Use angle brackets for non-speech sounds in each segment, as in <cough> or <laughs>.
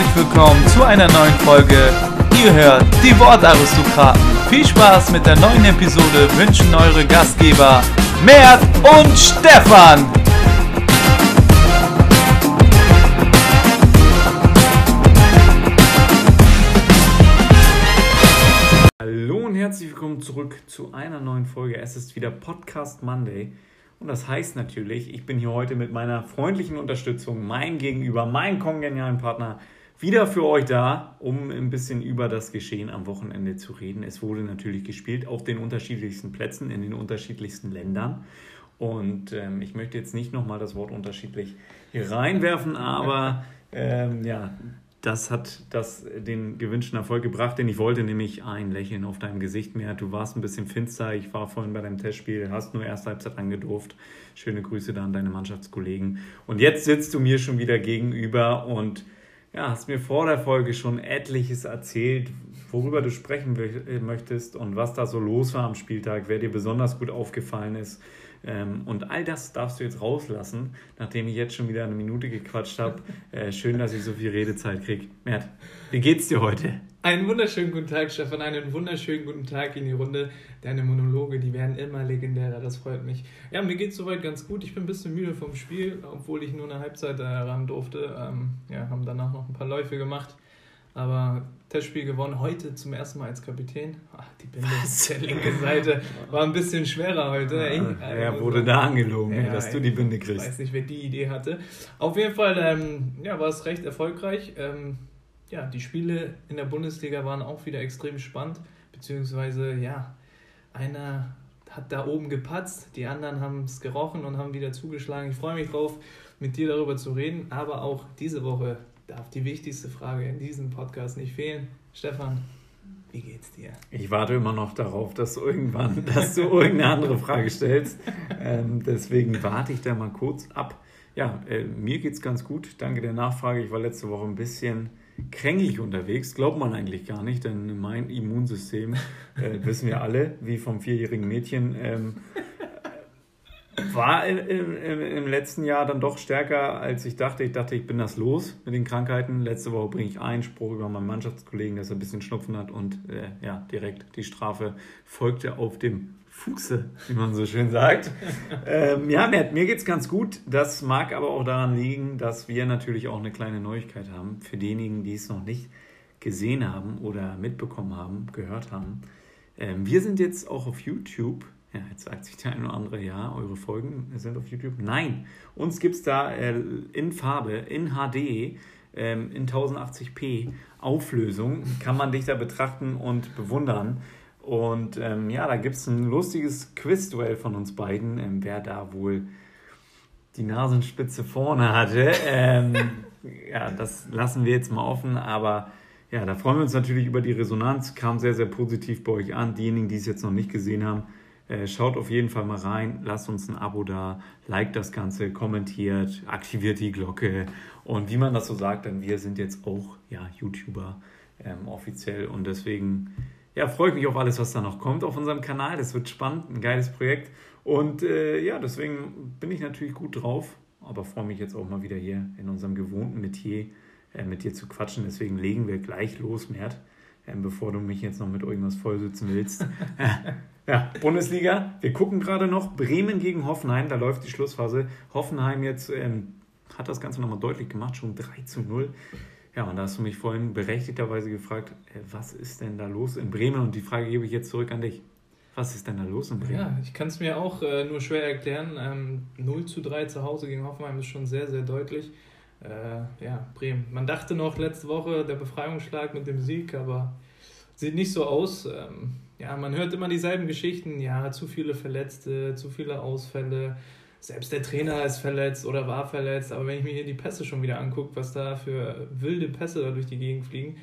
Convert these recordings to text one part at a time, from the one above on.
herzlich willkommen zu einer neuen Folge. Ihr hört die Wortaristokraten. Viel Spaß mit der neuen Episode wünschen eure Gastgeber Mert und Stefan. Hallo und herzlich willkommen zurück zu einer neuen Folge. Es ist wieder Podcast Monday. Und das heißt natürlich, ich bin hier heute mit meiner freundlichen Unterstützung, mein Gegenüber, meinen kongenialen Partner, wieder für euch da, um ein bisschen über das Geschehen am Wochenende zu reden. Es wurde natürlich gespielt auf den unterschiedlichsten Plätzen, in den unterschiedlichsten Ländern. Und ähm, ich möchte jetzt nicht nochmal das Wort unterschiedlich hier reinwerfen, aber <laughs> ähm, ja, das hat das, den gewünschten Erfolg gebracht, denn ich wollte nämlich ein Lächeln auf deinem Gesicht mehr. Du warst ein bisschen finster. Ich war vorhin bei deinem Testspiel, hast nur erste Halbzeit angedurft. Schöne Grüße da an deine Mannschaftskollegen. Und jetzt sitzt du mir schon wieder gegenüber und ja, hast mir vor der Folge schon etliches erzählt, worüber du sprechen möchtest und was da so los war am Spieltag, wer dir besonders gut aufgefallen ist. Ähm, und all das darfst du jetzt rauslassen, nachdem ich jetzt schon wieder eine Minute gequatscht habe. <laughs> Äh, schön, dass ich so viel Redezeit kriege. Mert, wie geht's dir heute? Einen wunderschönen guten Tag, Stefan. Einen wunderschönen guten Tag in die Runde. Deine Monologe, die werden immer legendärer. Das freut mich. Ja, mir geht's soweit ganz gut. Ich bin ein bisschen müde vom Spiel, obwohl ich nur eine Halbzeit ran durfte. Ähm, ja, haben danach noch ein paar Läufe gemacht. Aber Testspiel gewonnen, heute zum ersten Mal als Kapitän. Ach, die Binde der linke Seite war ein bisschen schwerer heute. Ja, er wurde da angelogen, ja, dass du die Binde kriegst. Ich weiß nicht, wer die Idee hatte. Auf jeden Fall ähm, ja, war es recht erfolgreich. Ähm, ja, die Spiele in der Bundesliga waren auch wieder extrem spannend. Beziehungsweise, ja, einer hat da oben gepatzt, die anderen haben es gerochen und haben wieder zugeschlagen. Ich freue mich drauf, mit dir darüber zu reden. Aber auch diese Woche darf die wichtigste Frage in diesem Podcast nicht fehlen. Stefan, wie geht's dir? Ich warte immer noch darauf, dass du irgendwann, <laughs> dass du irgendeine andere Frage stellst. Ähm, deswegen warte ich da mal kurz ab. Ja, äh, mir geht's ganz gut. Danke der Nachfrage. Ich war letzte Woche ein bisschen kränklich unterwegs. Glaubt man eigentlich gar nicht, denn mein Immunsystem, äh, wissen wir alle, wie vom vierjährigen Mädchen, ähm, war im, im, im, letzten Jahr dann doch stärker, als ich dachte. Ich dachte, ich bin das los mit den Krankheiten. Letzte Woche bringe ich einen Spruch über meinen Mannschaftskollegen, dass er ein bisschen Schnupfen hat und äh, ja, direkt die Strafe folgte auf dem Fuße, wie man so schön sagt. <laughs> ähm, ja, mir, mir es ganz gut. Das mag aber auch daran liegen, dass wir natürlich auch eine kleine Neuigkeit haben. Für diejenigen, die es noch nicht gesehen haben oder mitbekommen haben, gehört haben. Ähm, wir sind jetzt auch auf YouTube ja, jetzt sagt sich der eine oder andere, ja, eure Folgen sind auf YouTube. Nein, uns gibt es da äh, in Farbe, in HD, ähm, in 1080p Auflösung. Kann man dich da betrachten und bewundern. Und ähm, ja, da gibt es ein lustiges Quiz-Duell von uns beiden, ähm, wer da wohl die Nasenspitze vorne hatte. Ähm, <laughs> ja, das lassen wir jetzt mal offen, aber ja, da freuen wir uns natürlich über die Resonanz. Kam sehr, sehr positiv bei euch an. Diejenigen, die es jetzt noch nicht gesehen haben, schaut auf jeden Fall mal rein, lasst uns ein Abo da, liked das Ganze, kommentiert, aktiviert die Glocke und wie man das so sagt, denn wir sind jetzt auch ja, YouTuber ähm, offiziell und deswegen ja, freue ich mich auf alles, was da noch kommt auf unserem Kanal. Das wird spannend, ein geiles Projekt und äh, ja, deswegen bin ich natürlich gut drauf, aber freue mich jetzt auch mal wieder hier in unserem gewohnten Metier äh, mit dir zu quatschen. Deswegen legen wir gleich los, Mert, äh, bevor du mich jetzt noch mit irgendwas vollsitzen willst. <laughs> Ja, Bundesliga. Wir gucken gerade noch Bremen gegen Hoffenheim. Da läuft die Schlussphase. Hoffenheim jetzt ähm, hat das Ganze nochmal deutlich gemacht, schon 3 zu 0. Ja, und da hast du mich vorhin berechtigterweise gefragt, äh, was ist denn da los in Bremen? Und die Frage gebe ich jetzt zurück an dich. Was ist denn da los in Bremen? Ja, ich kann es mir auch äh, nur schwer erklären. Ähm, 0 zu 3 zu Hause gegen Hoffenheim ist schon sehr, sehr deutlich. Äh, ja, Bremen. Man dachte noch letzte Woche der Befreiungsschlag mit dem Sieg, aber sieht nicht so aus. Ähm, ja, man hört immer dieselben Geschichten. Ja, zu viele Verletzte, zu viele Ausfälle. Selbst der Trainer ist verletzt oder war verletzt. Aber wenn ich mir hier die Pässe schon wieder angucke, was da für wilde Pässe da durch die Gegend fliegen,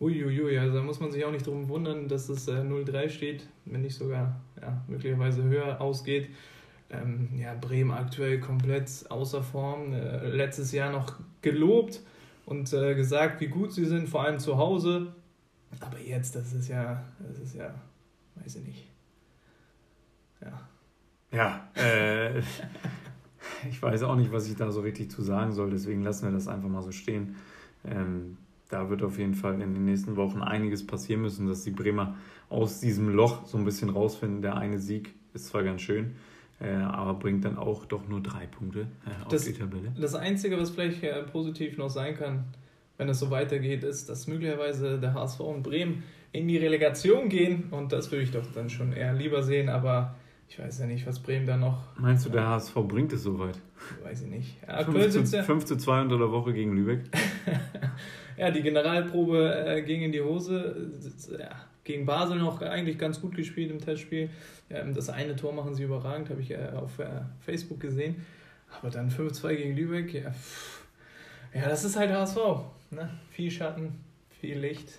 uiuiui, also da muss man sich auch nicht drum wundern, dass es äh, 0-3 steht, wenn nicht sogar ja, möglicherweise höher ausgeht. Ähm, ja, Bremen aktuell komplett außer Form. Äh, letztes Jahr noch gelobt und äh, gesagt, wie gut sie sind, vor allem zu Hause. Aber jetzt, das ist ja, das ist ja weiß ich nicht. Ja. Ja, äh, <laughs> ich weiß auch nicht, was ich da so richtig zu sagen soll, deswegen lassen wir das einfach mal so stehen. Ähm, da wird auf jeden Fall in den nächsten Wochen einiges passieren müssen, dass die Bremer aus diesem Loch so ein bisschen rausfinden. Der eine Sieg ist zwar ganz schön, äh, aber bringt dann auch doch nur drei Punkte äh, auf das, die Tabelle. Das Einzige, was vielleicht äh, positiv noch sein kann, wenn es so weitergeht, ist, dass möglicherweise der HSV und Bremen in die Relegation gehen und das würde ich doch dann schon eher lieber sehen, aber ich weiß ja nicht, was Bremen da noch. Meinst du, der HSV bringt es soweit? Weiß ich nicht. Ja, 5, zu, ja 5 zu 2 unter der Woche gegen Lübeck. <laughs> ja, die Generalprobe äh, ging in die Hose. Ja, gegen Basel noch eigentlich ganz gut gespielt im Testspiel. Ähm, das eine Tor machen sie überragend, habe ich äh, auf äh, Facebook gesehen. Aber dann 5-2 gegen Lübeck, ja, ja, das ist halt HSV. Ne? Viel Schatten, viel Licht.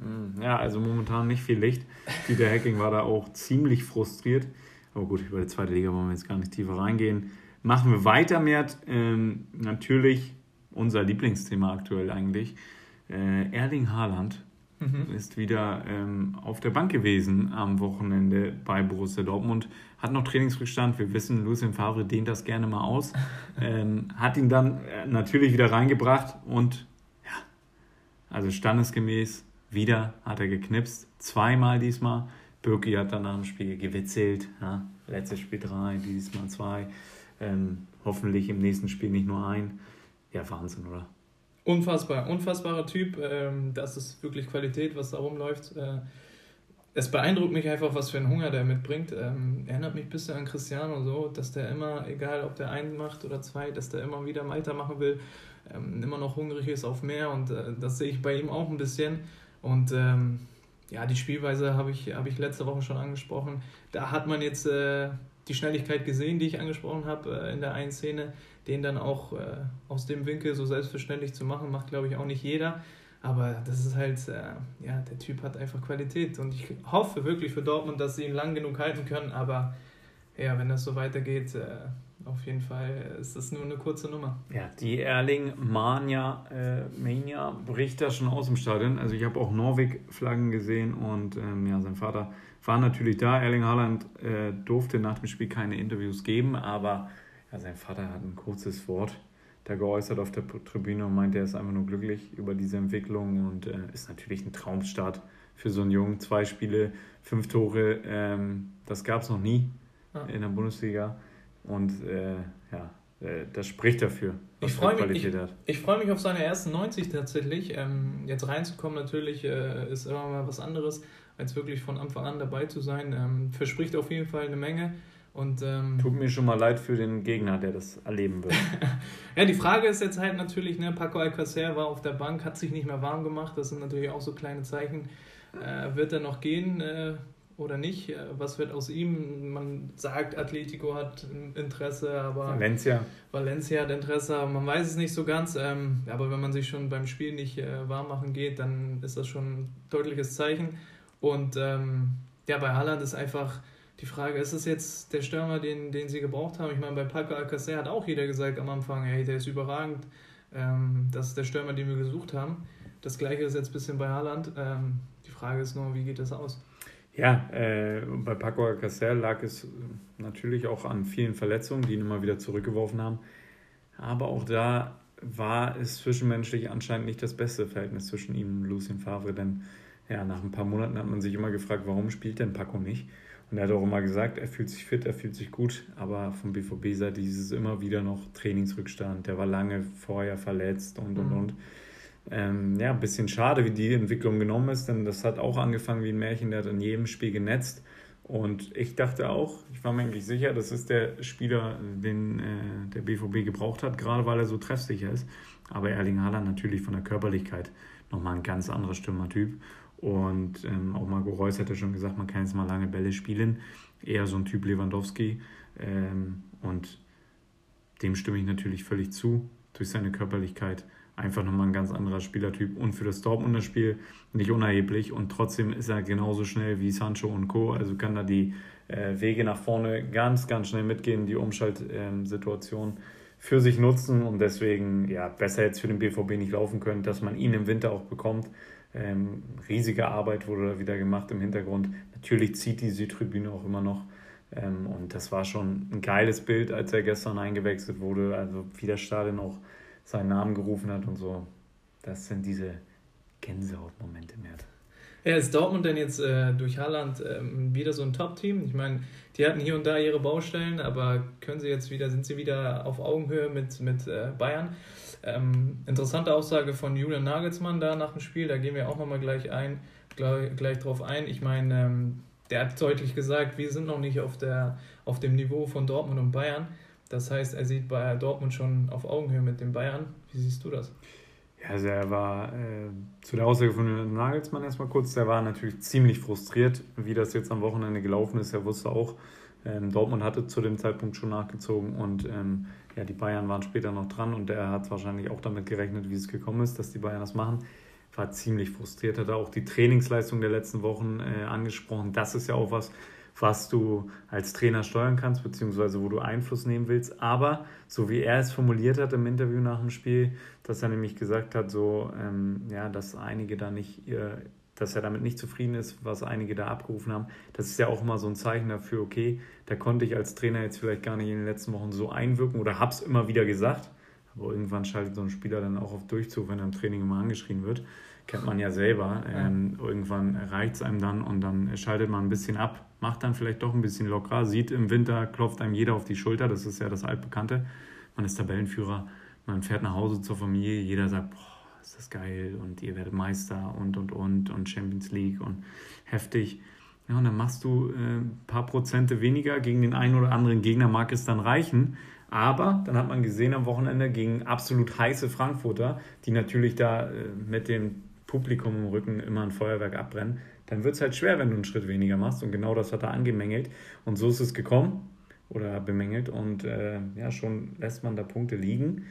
Hm, ja, also momentan nicht viel Licht. Dieter Hacking war da auch ziemlich frustriert. Aber gut, über die zweite Liga wollen wir jetzt gar nicht tiefer reingehen. Machen wir weiter, Mert. Ähm, natürlich unser Lieblingsthema aktuell eigentlich. Äh, Erling Haaland mhm. ist wieder ähm, auf der Bank gewesen am Wochenende bei Borussia Dortmund. Hat noch Trainingsrückstand. Wir wissen, Lucien Favre dehnt das gerne mal aus. <laughs> ähm, hat ihn dann äh, natürlich wieder reingebracht und ja, also standesgemäß wieder hat er geknipst. Zweimal diesmal. Birki hat dann nach dem Spiel gewitzelt. Ja, letztes Spiel drei, diesmal zwei. Ähm, hoffentlich im nächsten Spiel nicht nur ein. Ja, Wahnsinn, oder? Unfassbar, unfassbarer Typ. Ähm, das ist wirklich Qualität, was da rumläuft. Äh, es beeindruckt mich einfach, was für einen Hunger der mitbringt. Ähm, erinnert mich ein bisschen an Cristiano so, dass der immer, egal ob der einen macht oder zwei, dass der immer wieder weitermachen will, ähm, immer noch hungrig ist auf mehr und äh, das sehe ich bei ihm auch ein bisschen. Und ja, die Spielweise habe ich, hab ich letzte Woche schon angesprochen. Da hat man jetzt äh, die Schnelligkeit gesehen, die ich angesprochen habe äh, in der einen Szene. Den dann auch äh, aus dem Winkel so selbstverständlich zu machen, macht, glaube ich, auch nicht jeder. Aber das ist halt, äh, ja, der Typ hat einfach Qualität. Und ich hoffe wirklich für Dortmund, dass sie ihn lang genug halten können. Aber ja, wenn das so weitergeht, äh, auf jeden Fall ist das nur eine kurze Nummer. Ja, die Erling Mania, äh, Mania bricht da schon aus dem Stadion. Also ich habe auch Norweg-Flaggen gesehen und ähm, ja, sein Vater war natürlich da. Erling Haaland äh, durfte nach dem Spiel keine Interviews geben, aber ja, sein Vater hat ein kurzes Wort da geäußert auf der Tribüne und meinte, er ist einfach nur glücklich über diese Entwicklung und äh, ist natürlich ein Traumstart für so einen Jungen. Zwei Spiele, fünf Tore, ähm, das gab es noch nie ja. in der Bundesliga. Und äh, ja, äh, das spricht dafür, ich freue mich, ich, ich freue mich auf seine ersten 90 tatsächlich. Ähm, jetzt reinzukommen natürlich äh, ist immer mal was anderes, als wirklich von Anfang an dabei zu sein. Ähm, verspricht auf jeden Fall eine Menge. Und, ähm, Tut mir schon mal leid für den Gegner, der das erleben wird. <laughs> ja, die Frage ist jetzt halt natürlich, ne, Paco Alcacer war auf der Bank, hat sich nicht mehr warm gemacht. Das sind natürlich auch so kleine Zeichen. Äh, wird er noch gehen? Äh, oder nicht? Was wird aus ihm? Man sagt, Atletico hat Interesse, aber Valencia. Valencia hat Interesse, aber man weiß es nicht so ganz. Ähm, aber wenn man sich schon beim Spiel nicht äh, warm machen geht, dann ist das schon ein deutliches Zeichen. Und ähm, ja, bei Haaland ist einfach die Frage, ist es jetzt der Stürmer, den, den sie gebraucht haben? Ich meine, bei Paco Alcacer hat auch jeder gesagt am Anfang, hey, der ist überragend. Ähm, das ist der Stürmer, den wir gesucht haben. Das gleiche ist jetzt ein bisschen bei Haaland. Ähm, die Frage ist nur, wie geht das aus? Ja, äh, bei Paco Alcacer lag es natürlich auch an vielen Verletzungen, die ihn immer wieder zurückgeworfen haben. Aber auch da war es zwischenmenschlich anscheinend nicht das beste Verhältnis zwischen ihm und Lucien Favre, denn ja, nach ein paar Monaten hat man sich immer gefragt, warum spielt denn Paco nicht? Und er hat auch immer gesagt, er fühlt sich fit, er fühlt sich gut, aber vom BVB-Seite dieses immer wieder noch Trainingsrückstand. Der war lange vorher verletzt und und mhm. und. Ähm, ja, ein bisschen schade, wie die Entwicklung genommen ist, denn das hat auch angefangen wie ein Märchen, der hat in jedem Spiel genetzt. Und ich dachte auch, ich war mir eigentlich sicher, das ist der Spieler, den äh, der BVB gebraucht hat, gerade weil er so treffsicher ist. Aber Erling Haaland natürlich von der Körperlichkeit nochmal ein ganz anderer Stürmertyp. Und ähm, auch Marco Reus hat ja schon gesagt, man kann jetzt mal lange Bälle spielen. Eher so ein Typ Lewandowski. Ähm, und dem stimme ich natürlich völlig zu, durch seine Körperlichkeit einfach nochmal ein ganz anderer Spielertyp und für das Dortmunder Spiel nicht unerheblich und trotzdem ist er genauso schnell wie Sancho und Co. Also kann da die äh, Wege nach vorne ganz, ganz schnell mitgehen, die Umschaltsituation ähm, für sich nutzen und deswegen ja besser jetzt für den BVB nicht laufen können, dass man ihn im Winter auch bekommt. Ähm, riesige Arbeit wurde da wieder gemacht im Hintergrund. Natürlich zieht die Südtribüne auch immer noch. Ähm, und das war schon ein geiles Bild, als er gestern eingewechselt wurde. Also wie das Stadion auch seinen Namen gerufen hat und so. das sind diese Gänsehautmomente mehr. Ja, ist Dortmund denn jetzt äh, durch Haaland ähm, wieder so ein Top-Team? Ich meine, die hatten hier und da ihre Baustellen, aber können sie jetzt wieder, sind sie wieder auf Augenhöhe mit, mit äh, Bayern? Ähm, interessante Aussage von Julian Nagelsmann da nach dem Spiel, da gehen wir auch nochmal gleich ein, gleich, gleich drauf ein. Ich meine, ähm, der hat deutlich gesagt, wir sind noch nicht auf, der, auf dem Niveau von Dortmund und Bayern. Das heißt, er sieht bei Dortmund schon auf Augenhöhe mit den Bayern. Wie siehst du das? Ja, also er war äh, zu der Aussage von Nagelsmann erstmal kurz, der war natürlich ziemlich frustriert, wie das jetzt am Wochenende gelaufen ist. Er wusste auch, ähm, Dortmund hatte zu dem Zeitpunkt schon nachgezogen und ähm, ja, die Bayern waren später noch dran und er hat wahrscheinlich auch damit gerechnet, wie es gekommen ist, dass die Bayern das machen. War ziemlich frustriert, hat auch die Trainingsleistung der letzten Wochen äh, angesprochen. Das ist ja auch was, was du als Trainer steuern kannst, beziehungsweise wo du Einfluss nehmen willst. Aber so wie er es formuliert hat im Interview nach dem Spiel, dass er nämlich gesagt hat, so, ähm, ja, dass einige da nicht, ihr, dass er damit nicht zufrieden ist, was einige da abgerufen haben. Das ist ja auch immer so ein Zeichen dafür, okay, da konnte ich als Trainer jetzt vielleicht gar nicht in den letzten Wochen so einwirken oder hab's immer wieder gesagt. Aber irgendwann schaltet so ein Spieler dann auch auf Durchzug, wenn er im Training immer angeschrien wird kennt man ja selber. Ähm, irgendwann reicht es einem dann und dann schaltet man ein bisschen ab, macht dann vielleicht doch ein bisschen lockerer, sieht im Winter, klopft einem jeder auf die Schulter, das ist ja das Altbekannte. Man ist Tabellenführer, man fährt nach Hause zur Familie, jeder sagt, boah, ist das geil und ihr werdet Meister und und und und Champions League und heftig. Ja, und dann machst du äh, ein paar Prozente weniger gegen den einen oder anderen Gegner, mag es dann reichen. Aber dann hat man gesehen am Wochenende gegen absolut heiße Frankfurter, die natürlich da äh, mit dem Publikum im Rücken immer ein Feuerwerk abbrennen, dann wird es halt schwer, wenn du einen Schritt weniger machst. Und genau das hat er angemängelt. Und so ist es gekommen oder bemängelt. Und äh, ja, schon lässt man da Punkte liegen.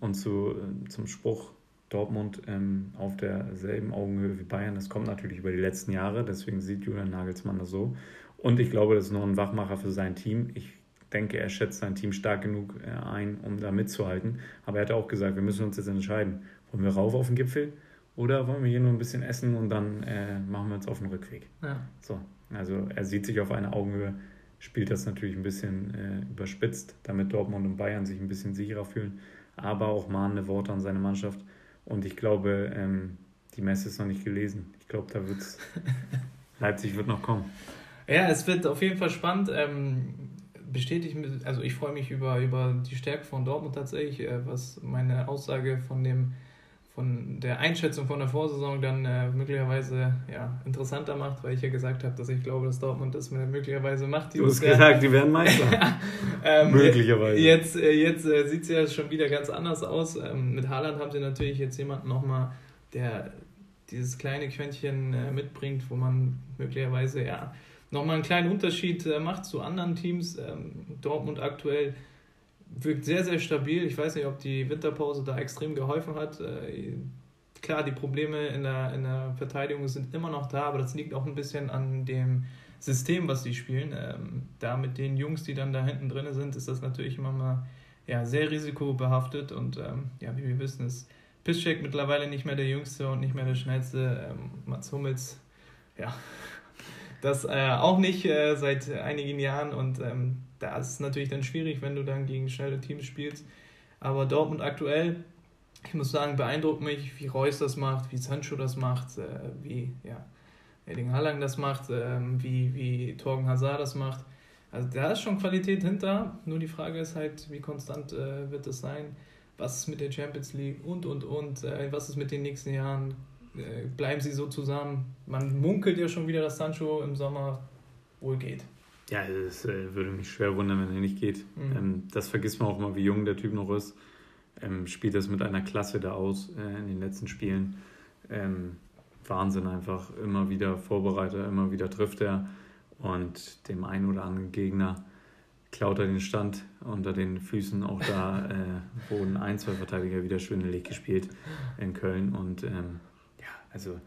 Und zu, äh, zum Spruch Dortmund ähm, auf derselben Augenhöhe wie Bayern, das kommt natürlich über die letzten Jahre. Deswegen sieht Julian Nagelsmann das so. Und ich glaube, das ist noch ein Wachmacher für sein Team. Ich denke, er schätzt sein Team stark genug äh, ein, um da mitzuhalten. Aber er hat auch gesagt, wir müssen uns jetzt entscheiden. Wollen wir rauf auf den Gipfel oder wollen wir hier nur ein bisschen essen und dann äh, machen wir uns auf den Rückweg? Ja. So, also er sieht sich auf einer Augenhöhe, spielt das natürlich ein bisschen äh, überspitzt, damit Dortmund und Bayern sich ein bisschen sicherer fühlen, aber auch mahnende Worte an seine Mannschaft. Und ich glaube, ähm, die Messe ist noch nicht gelesen. Ich glaube, da wird's. <laughs> Leipzig wird noch kommen. Ja, es wird auf jeden Fall spannend. Ähm, bestätigt, also ich freue mich über, über die Stärke von Dortmund tatsächlich, äh, was meine Aussage von dem von der Einschätzung von der Vorsaison dann äh, möglicherweise ja, interessanter macht, weil ich ja gesagt habe, dass ich glaube, dass Dortmund das möglicherweise macht. Du hast gesagt, die werden Meister. <laughs> ähm, möglicherweise. Jetzt, äh, jetzt äh, sieht es ja schon wieder ganz anders aus. Ähm, mit Haaland haben sie natürlich jetzt jemanden nochmal, der dieses kleine Quäntchen äh, mitbringt, wo man möglicherweise ja nochmal einen kleinen Unterschied äh, macht zu anderen Teams. Ähm, Dortmund aktuell wirkt sehr, sehr stabil. Ich weiß nicht, ob die Winterpause da extrem geholfen hat. Äh, klar, die Probleme in der, in der Verteidigung sind immer noch da, aber das liegt auch ein bisschen an dem System, was sie spielen. Ähm, da mit den Jungs, die dann da hinten drin sind, ist das natürlich immer mal ja, sehr risikobehaftet und ähm, ja, wie wir wissen, ist Piszczek mittlerweile nicht mehr der Jüngste und nicht mehr der Schnellste. Ähm, Mats Hummels, ja, <laughs> das äh, auch nicht äh, seit einigen Jahren und da ist es natürlich dann schwierig, wenn du dann gegen schnelle Teams spielst. Aber Dortmund aktuell, ich muss sagen, beeindruckt mich, wie Reus das macht, wie Sancho das macht, äh, wie ja, Erling Hallang das macht, äh, wie, wie Torgen Hazard das macht. Also da ist schon Qualität hinter. Nur die Frage ist halt, wie konstant äh, wird es sein? Was ist mit der Champions League und und und? Äh, was ist mit den nächsten Jahren? Äh, bleiben sie so zusammen? Man munkelt ja schon wieder, dass Sancho im Sommer wohl geht. Ja, es äh, würde mich schwer wundern, wenn er nicht geht. Mhm. Ähm, das vergisst man auch mal, wie jung der Typ noch ist. Ähm, spielt das mit einer Klasse da aus äh, in den letzten Spielen. Ähm, Wahnsinn einfach. Immer wieder Vorbereiter, immer wieder trifft er. Und dem einen oder anderen Gegner klaut er den Stand unter den Füßen. Auch da äh, <laughs> wurden ein, zwei Verteidiger wieder schwindelig gespielt in Köln. Und ähm, ja, also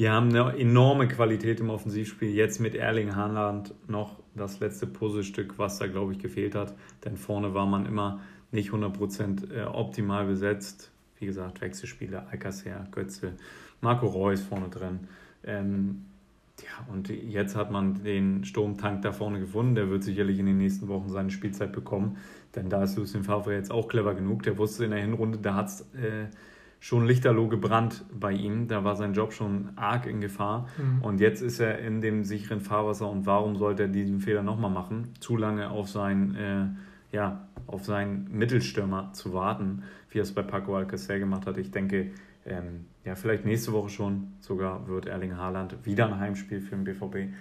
die haben eine enorme Qualität im Offensivspiel. Jetzt mit Erling Haaland noch das letzte Puzzlestück, was da, glaube ich, gefehlt hat. Denn vorne war man immer nicht 100% äh, optimal besetzt. Wie gesagt, Wechselspieler, Alcacer, Götze, Marco Reus vorne drin. Ähm, ja, und jetzt hat man den Sturmtank da vorne gefunden. Der wird sicherlich in den nächsten Wochen seine Spielzeit bekommen. Denn da ist Lucien Favre jetzt auch clever genug. Der wusste in der Hinrunde, da hat es äh, schon lichterloh gebrannt bei ihm. Da war sein Job schon arg in Gefahr. Mhm. Und jetzt ist er in dem sicheren Fahrwasser. Und warum sollte er diesen Fehler nochmal machen? Zu lange auf, sein, äh, ja, auf seinen Mittelstürmer zu warten, wie er es bei Paco Alcacer gemacht hat. Ich denke, ähm, ja, vielleicht nächste Woche schon sogar wird Erling Haaland wieder ein Heimspiel für den BVB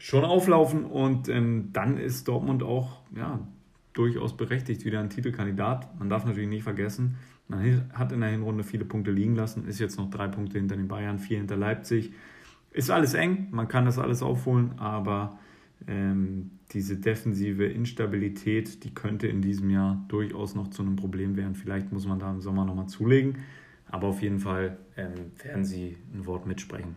schon auflaufen. Und ähm, dann ist Dortmund auch ja, durchaus berechtigt, wieder ein Titelkandidat. Man darf natürlich nicht vergessen, man hat in der Hinrunde viele Punkte liegen lassen, ist jetzt noch drei Punkte hinter den Bayern, vier hinter Leipzig. Ist alles eng, man kann das alles aufholen, aber ähm, diese defensive Instabilität, die könnte in diesem Jahr durchaus noch zu einem Problem werden. Vielleicht muss man da im Sommer nochmal zulegen, aber auf jeden Fall ähm, werden sie ein Wort mitsprechen.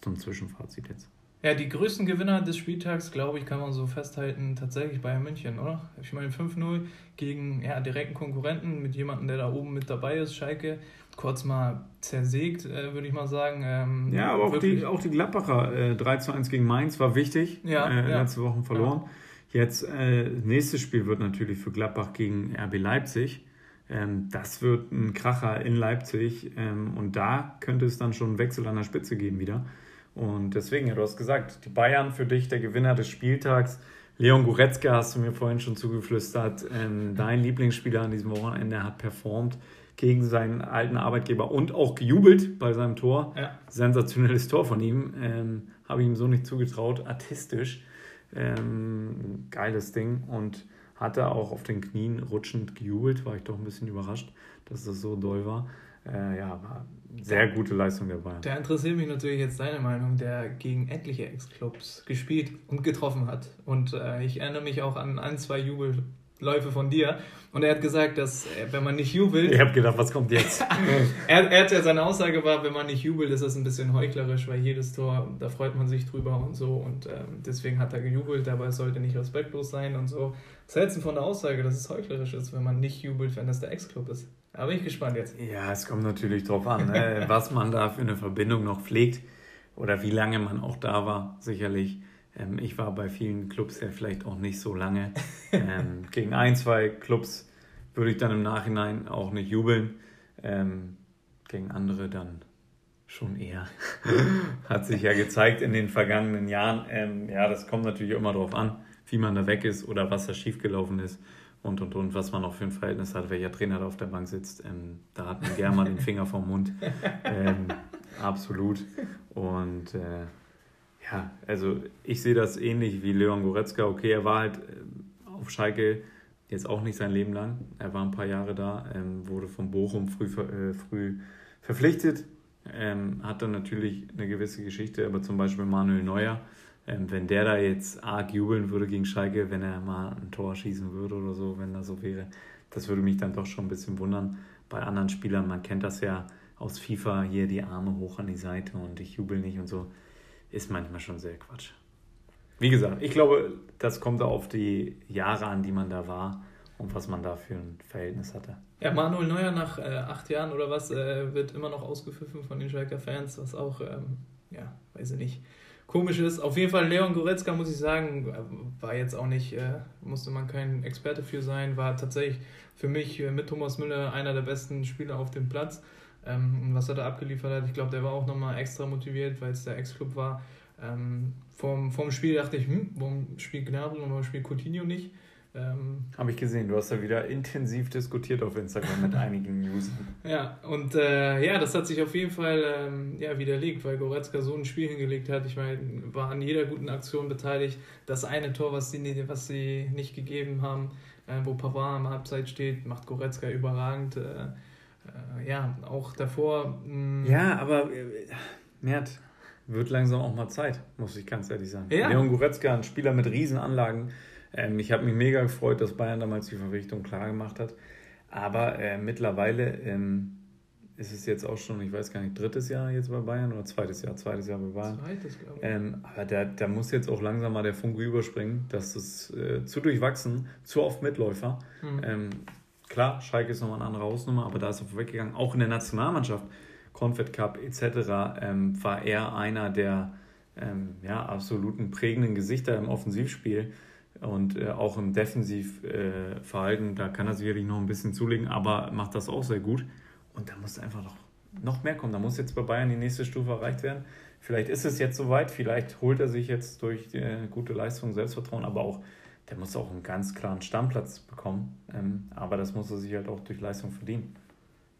zum Zwischenfazit jetzt. Ja, die größten Gewinner des Spieltags, glaube ich, kann man so festhalten, tatsächlich Bayern München, oder? Ich meine, 5-0 gegen ja, direkten Konkurrenten mit jemandem, der da oben mit dabei ist, Schalke, kurz mal zersägt, äh, würde ich mal sagen. Ähm, ja, aber auch die, auch die Gladbacher äh, 3 1 gegen Mainz war wichtig, ja, äh, ja. letzte Woche verloren. Ja. Jetzt, äh, nächstes Spiel wird natürlich für Gladbach gegen RB Leipzig. Ähm, das wird ein Kracher in Leipzig ähm, und da könnte es dann schon einen Wechsel an der Spitze geben wieder. Und deswegen, du hast gesagt, die Bayern für dich der Gewinner des Spieltags. Leon Goretzka hast du mir vorhin schon zugeflüstert. Ähm, dein Lieblingsspieler an diesem Wochenende hat performt gegen seinen alten Arbeitgeber und auch gejubelt bei seinem Tor. Ja. Sensationelles Tor von ihm. Ähm, Habe ich ihm so nicht zugetraut. Artistisch. Ähm, geiles Ding. Und hat er auch auf den Knien rutschend gejubelt. War ich doch ein bisschen überrascht, dass das so doll war. Äh, ja, war sehr gute Leistung dabei. Da interessiert mich natürlich jetzt deine Meinung, der gegen etliche Ex-Clubs gespielt und getroffen hat. Und äh, ich erinnere mich auch an ein, zwei Jubelläufe von dir. Und er hat gesagt, dass äh, wenn man nicht jubelt. Ich habe gedacht, was kommt jetzt? <laughs> er, er hat ja seine Aussage war, wenn man nicht jubelt, ist das ein bisschen heuchlerisch, weil jedes Tor, da freut man sich drüber und so. Und ähm, deswegen hat er gejubelt, aber es sollte nicht respektlos sein und so. Was hältst du von der Aussage, dass es heuchlerisch ist, wenn man nicht jubelt, wenn das der Ex-Club ist? Da bin ich gespannt jetzt. Ja, es kommt natürlich drauf an, ne? <laughs> was man da für eine Verbindung noch pflegt oder wie lange man auch da war, sicherlich. Ähm, ich war bei vielen Clubs ja vielleicht auch nicht so lange. Ähm, <laughs> gegen ein, zwei Clubs würde ich dann im Nachhinein auch nicht jubeln. Ähm, gegen andere dann schon eher. <laughs> Hat sich ja gezeigt in den vergangenen Jahren. Ähm, ja, das kommt natürlich immer darauf an, wie man da weg ist oder was da schiefgelaufen ist und und und, was man auch für ein Verhältnis hat, welcher Trainer da auf der Bank sitzt. Ähm, da hat man gerne mal den Finger vom Mund. <laughs> Ähm, absolut. Und äh, ja, also ich sehe das ähnlich wie Leon Goretzka. Okay, er war halt äh, auf Schalke jetzt auch nicht sein Leben lang. Er war ein paar Jahre da, ähm, wurde von Bochum früh, äh, früh verpflichtet, ähm, hat dann natürlich eine gewisse Geschichte, aber zum Beispiel Manuel Neuer ähm, wenn der da jetzt arg jubeln würde gegen Schalke, wenn er mal ein Tor schießen würde oder so, wenn das so wäre, das würde mich dann doch schon ein bisschen wundern. Bei anderen Spielern, man kennt das ja aus FIFA, hier die Arme hoch an die Seite und ich jubel nicht und so, ist manchmal schon sehr Quatsch. Wie gesagt, ich glaube, das kommt auf die Jahre an, die man da war und was man da für ein Verhältnis hatte. Ja, Manuel Neuer nach äh, acht Jahren oder was äh, wird immer noch ausgepfiffen von den Schalker Fans, was auch, ähm, ja, weiß ich nicht, komisch ist. Auf jeden Fall Leon Goretzka, muss ich sagen, war jetzt auch nicht, äh, musste man kein Experte für sein, war tatsächlich für mich äh, mit Thomas Müller einer der besten Spieler auf dem Platz. Ähm, und was er da abgeliefert hat, ich glaube, der war auch nochmal extra motiviert, weil es der Ex-Club war. Ähm, vorm, vorm Spiel dachte ich, hm, warum spielt Gnabry und warum spielt Coutinho nicht? Ähm, Habe ich gesehen, du hast ja wieder intensiv diskutiert auf Instagram mit <laughs> einigen News. Ja, und äh, ja, das hat sich auf jeden Fall ähm, ja, widerlegt, weil Goretzka so ein Spiel hingelegt hat. Ich meine, war an jeder guten Aktion beteiligt. Das eine Tor, was sie, was sie nicht gegeben haben, äh, wo Pavard am Halbzeit steht, macht Goretzka überragend. Äh, äh ja, auch davor. Mh, mm, ja, aber äh, Mert, wird langsam auch mal Zeit, muss ich ganz ehrlich sagen. Ja. Leon Goretzka, ein Spieler mit Riesenanlagen. Ähm, ich habe mich mega gefreut, dass Bayern damals die Verpflichtung klar gemacht hat. Aber äh, mittlerweile ähm, ist es jetzt auch schon, ich weiß gar nicht, drittes Jahr jetzt bei Bayern oder zweites Jahr, zweites Jahr bei Bayern. Zweites, glaube ich. Ähm, aber da, da muss jetzt auch langsam mal der Funke überspringen, dass das äh, zu durchwachsen, zu oft Mitläufer. Mhm. Ähm, klar, Schalke ist nochmal eine andere Hausnummer, aber da ist er vorweggegangen. Auch in der Nationalmannschaft, Confed Cup etc., ähm, war er einer der ähm, ja, absoluten prägenden Gesichter im Offensivspiel. Und äh, auch im Defensivverhalten, äh, da kann er sicherlich noch ein bisschen zulegen, aber macht das auch sehr gut. Und da muss einfach noch, noch mehr kommen. Da muss jetzt bei Bayern die nächste Stufe erreicht werden. Vielleicht ist es jetzt soweit, vielleicht holt er sich jetzt durch die gute Leistung Selbstvertrauen, aber auch, der muss auch einen ganz klaren Stammplatz bekommen. Ähm, aber das muss er sich halt auch durch Leistung verdienen.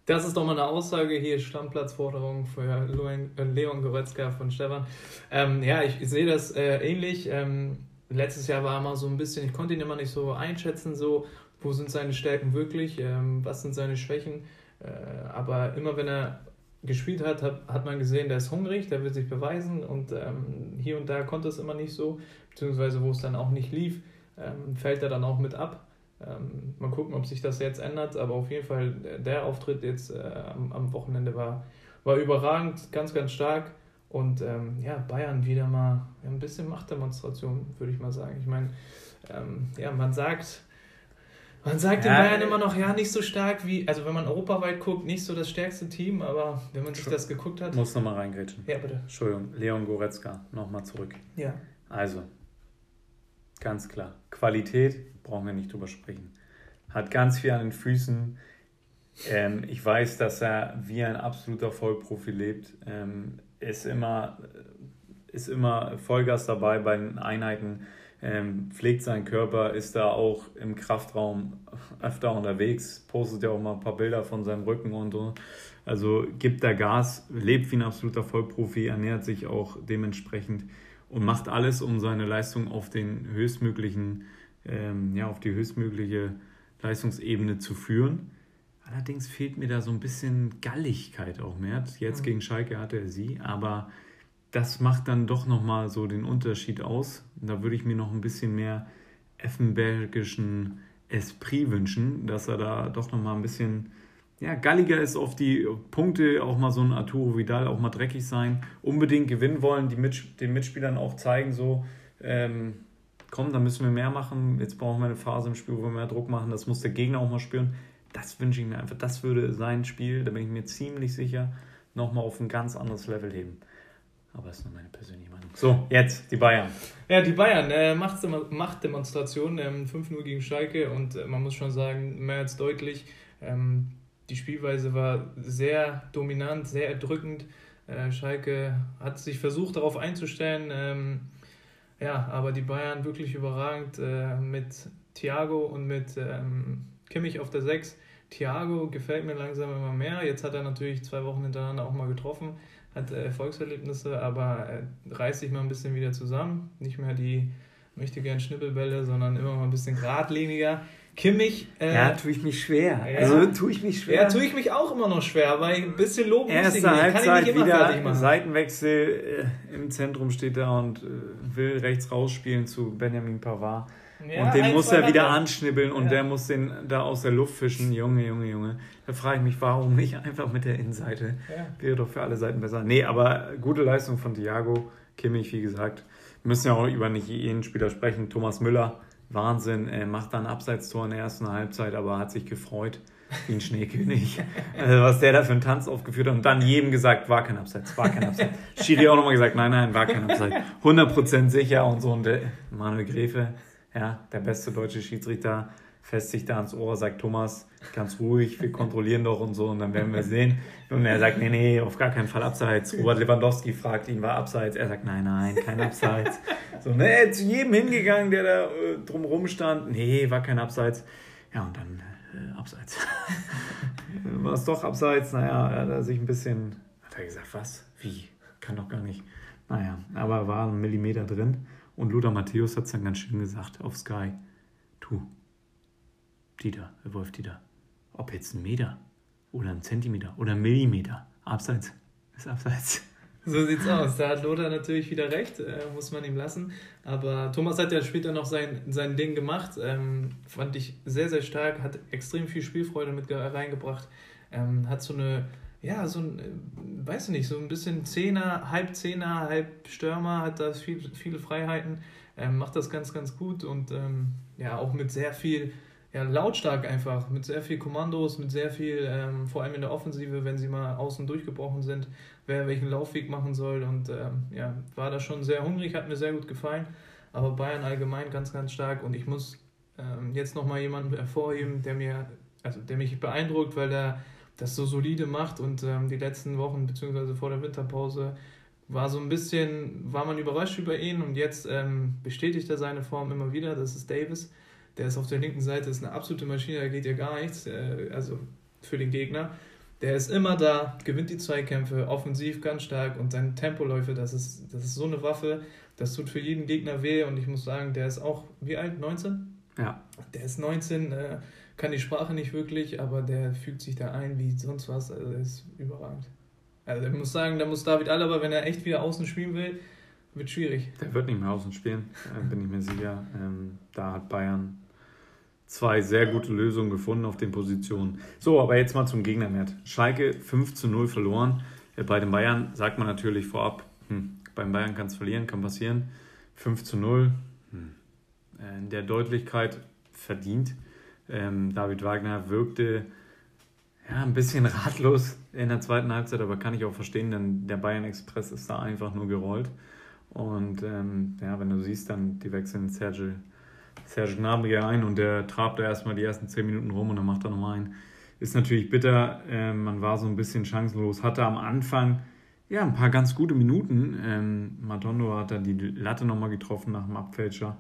Das ist doch mal eine Aussage hier, Stammplatzforderung für Leon Goretzka von Stefan. Ähm, ja, ich, ich sehe das äh, ähnlich. Ähm, letztes Jahr war er mal so ein bisschen, ich konnte ihn immer nicht so einschätzen, so, wo sind seine Stärken wirklich, ähm, was sind seine Schwächen. Äh, aber immer wenn er gespielt hat, hat, hat man gesehen, der ist hungrig, der will sich beweisen und ähm, hier und da konnte es immer nicht so, beziehungsweise wo es dann auch nicht lief, ähm, fällt er dann auch mit ab. Ähm, mal gucken, ob sich das jetzt ändert, aber auf jeden Fall der Auftritt jetzt äh, am, am Wochenende war, war überragend, ganz, ganz stark. Und ähm, ja, Bayern wieder mal ein bisschen Machtdemonstration, würde ich mal sagen. Ich meine, ähm, ja, man sagt, man sagt ja, den Bayern immer noch, ja, nicht so stark wie, also wenn man europaweit guckt, nicht so das stärkste Team, aber wenn man sich das geguckt hat. Muss nochmal reingrätschen. Ja, bitte. Entschuldigung, Leon Goretzka, nochmal zurück. Ja. Also, ganz klar, Qualität, brauchen wir nicht drüber sprechen. Hat ganz viel an den Füßen. Ähm, ich weiß, dass er wie ein absoluter Vollprofi lebt. Ähm, ist, immer, ist immer Vollgas dabei bei den Einheiten ähm, pflegt seinen Körper, ist da auch im Kraftraum öfter unterwegs, postet ja auch mal ein paar Bilder von seinem Rücken und so. Also gibt da Gas, lebt wie ein absoluter Vollprofi, ernährt sich auch dementsprechend und macht alles, um seine Leistung auf den höchstmöglichen, ähm, ja, auf die höchstmögliche Leistungsebene zu führen. Allerdings fehlt mir da so ein bisschen Galligkeit auch mehr. Jetzt mhm. gegen Schalke hatte er sie, aber das macht dann doch nochmal so den Unterschied aus. Da würde ich mir noch ein bisschen mehr Effenbergischen Esprit wünschen, dass er da doch nochmal ein bisschen ja, galliger ist auf die Punkte, auch mal so ein Arturo Vidal, auch mal dreckig sein, unbedingt gewinnen wollen, die Mit den Mitspielern auch zeigen, so, ähm, komm, da müssen wir mehr machen, jetzt brauchen wir eine Phase im Spiel, wo wir mehr Druck machen, das muss der Gegner auch mal spüren. Das wünsche ich mir einfach, das würde sein Spiel, da bin ich mir ziemlich sicher, nochmal auf ein ganz anderes Level heben. Aber das ist nur meine persönliche Meinung. So, jetzt die Bayern. Ja, die Bayern. Äh, Machtdemonstration, ähm, 5-0 gegen Schalke und äh, man muss schon sagen, mehr als deutlich. Ähm, die Spielweise war sehr dominant, sehr erdrückend. Äh, Schalke hat sich versucht, darauf einzustellen. Ähm, ja, aber die Bayern wirklich überragend äh, mit Thiago und mit ähm, Kimmich auf der 6. Thiago gefällt mir langsam immer mehr. Jetzt hat er natürlich zwei Wochen hintereinander auch mal getroffen hat äh, Erfolgserlebnisse, aber äh, reißt sich mal ein bisschen wieder zusammen. Nicht mehr die möchte gern Schnippelbälle, sondern immer mal ein bisschen geradliniger. Kimmich. Äh, ja, tue ich mich schwer. Ja, also tue ich mich schwer. Ja, tue ich mich auch immer noch schwer, aber ein bisschen loben Erste muss ich Halbzeit Kann ich nicht immer wieder Seitenwechsel äh, im Zentrum steht er und äh, will rechts rausspielen zu Benjamin Pavard. Ja, und den muss er wieder anschnibbeln und ja. der muss den da aus der Luft fischen. Junge, Junge, Junge. Da frage ich mich, warum nicht einfach mit der Innenseite? Ja. Wäre doch für alle Seiten besser. Nee, aber gute Leistung von Thiago. Kimmich, wie gesagt. Wir müssen ja auch über nicht jeden Spieler sprechen. Thomas Müller, Wahnsinn. Er macht dann Abseitstor in der ersten Halbzeit, aber hat sich gefreut wie ein Schneekönig. <laughs> also, was der da für einen Tanz aufgeführt hat und dann jedem gesagt, war kein Abseits, war kein Abseits. Schiri auch nochmal gesagt, nein, nein, war kein Abseits. 100% sicher und so. Und der Manuel Gräfe, ja, der beste deutsche Schiedsrichter fässt sich da ans Ohr, sagt Thomas, ganz ruhig, wir kontrollieren doch und so und dann werden wir sehen. Und er sagt, nee, nee, auf gar keinen Fall abseits. Robert Lewandowski fragt ihn, war abseits? Er sagt, nein, nein, kein abseits. So, ne, zu jedem hingegangen, der da äh, drumrum stand, nee, war kein abseits. Ja, und dann äh, abseits. <laughs> war es doch abseits? Naja, er hat sich ein bisschen, hat er gesagt, was? Wie? Kann doch gar nicht. Naja, aber war ein Millimeter drin. Und Lothar Matthäus hat es dann ganz schön gesagt auf Sky. Du, Dieter, Herr Wolf Dieter, ob jetzt ein Meter oder ein Zentimeter oder ein Millimeter, abseits ist abseits. <laughs> So sieht's aus. Da hat Lothar natürlich wieder recht, äh, muss man ihm lassen. Aber Thomas hat ja später noch sein, sein Ding gemacht. Ähm, fand ich sehr, sehr stark, hat extrem viel Spielfreude mit reingebracht. Ähm, hat so eine ja, so ein, äh, weiß nicht, so ein bisschen Zehner, halb Zehner, halb Stürmer, hat da viel, viele Freiheiten, ähm, macht das ganz, ganz gut und ähm, ja, auch mit sehr viel, ja, lautstark einfach, mit sehr viel Kommandos, mit sehr viel, ähm, vor allem in der Offensive, wenn sie mal außen durchgebrochen sind, wer welchen Laufweg machen soll und ähm, ja, war da schon sehr hungrig, hat mir sehr gut gefallen, aber Bayern allgemein ganz, ganz stark und ich muss ähm, jetzt nochmal jemanden hervorheben, der mir, also der mich beeindruckt, weil der das so solide macht und ähm, die letzten Wochen beziehungsweise vor der Winterpause war so ein bisschen, war man überrascht über ihn und jetzt ähm, bestätigt er seine Form immer wieder. Das ist Davis. Der ist auf der linken Seite, ist eine absolute Maschine, da geht ja gar nichts, äh, also für den Gegner. Der ist immer da, gewinnt die Zweikämpfe, offensiv ganz stark und seine Tempoläufe, das ist, das ist so eine Waffe, das tut für jeden Gegner weh und ich muss sagen, der ist auch, wie alt? 19? Ja. Der ist 19, äh, kann die Sprache nicht wirklich, aber der fügt sich da ein wie sonst was, also ist überragend. Also ich muss sagen, da muss David Alaba, wenn er echt wieder außen spielen will, wird schwierig. Der wird nicht mehr außen spielen, äh, bin ich mir sicher. Ähm, da hat Bayern zwei sehr gute Lösungen gefunden auf den Positionen. So, aber jetzt mal zum Gegnerwert. Schalke 5 zu 0 verloren. Äh, bei den Bayern sagt man natürlich vorab, hm, beim Bayern kann es verlieren, kann passieren. 5 zu 0, hm. Äh, in der Deutlichkeit verdient. Ähm, David Wagner wirkte ja, ein bisschen ratlos in der zweiten Halbzeit, aber kann ich auch verstehen, denn der Bayern Express ist da einfach nur gerollt. Und ähm, ja, wenn du siehst, dann die wechseln Serge, Serge Gnabry ein und der trabt da erstmal die ersten 10 Minuten rum und dann macht er nochmal ein. Ist natürlich bitter, ähm, man war so ein bisschen chancenlos, hatte am Anfang ja ein paar ganz gute Minuten. Ähm, Matondo hat da die Latte nochmal getroffen nach dem Abfälscher.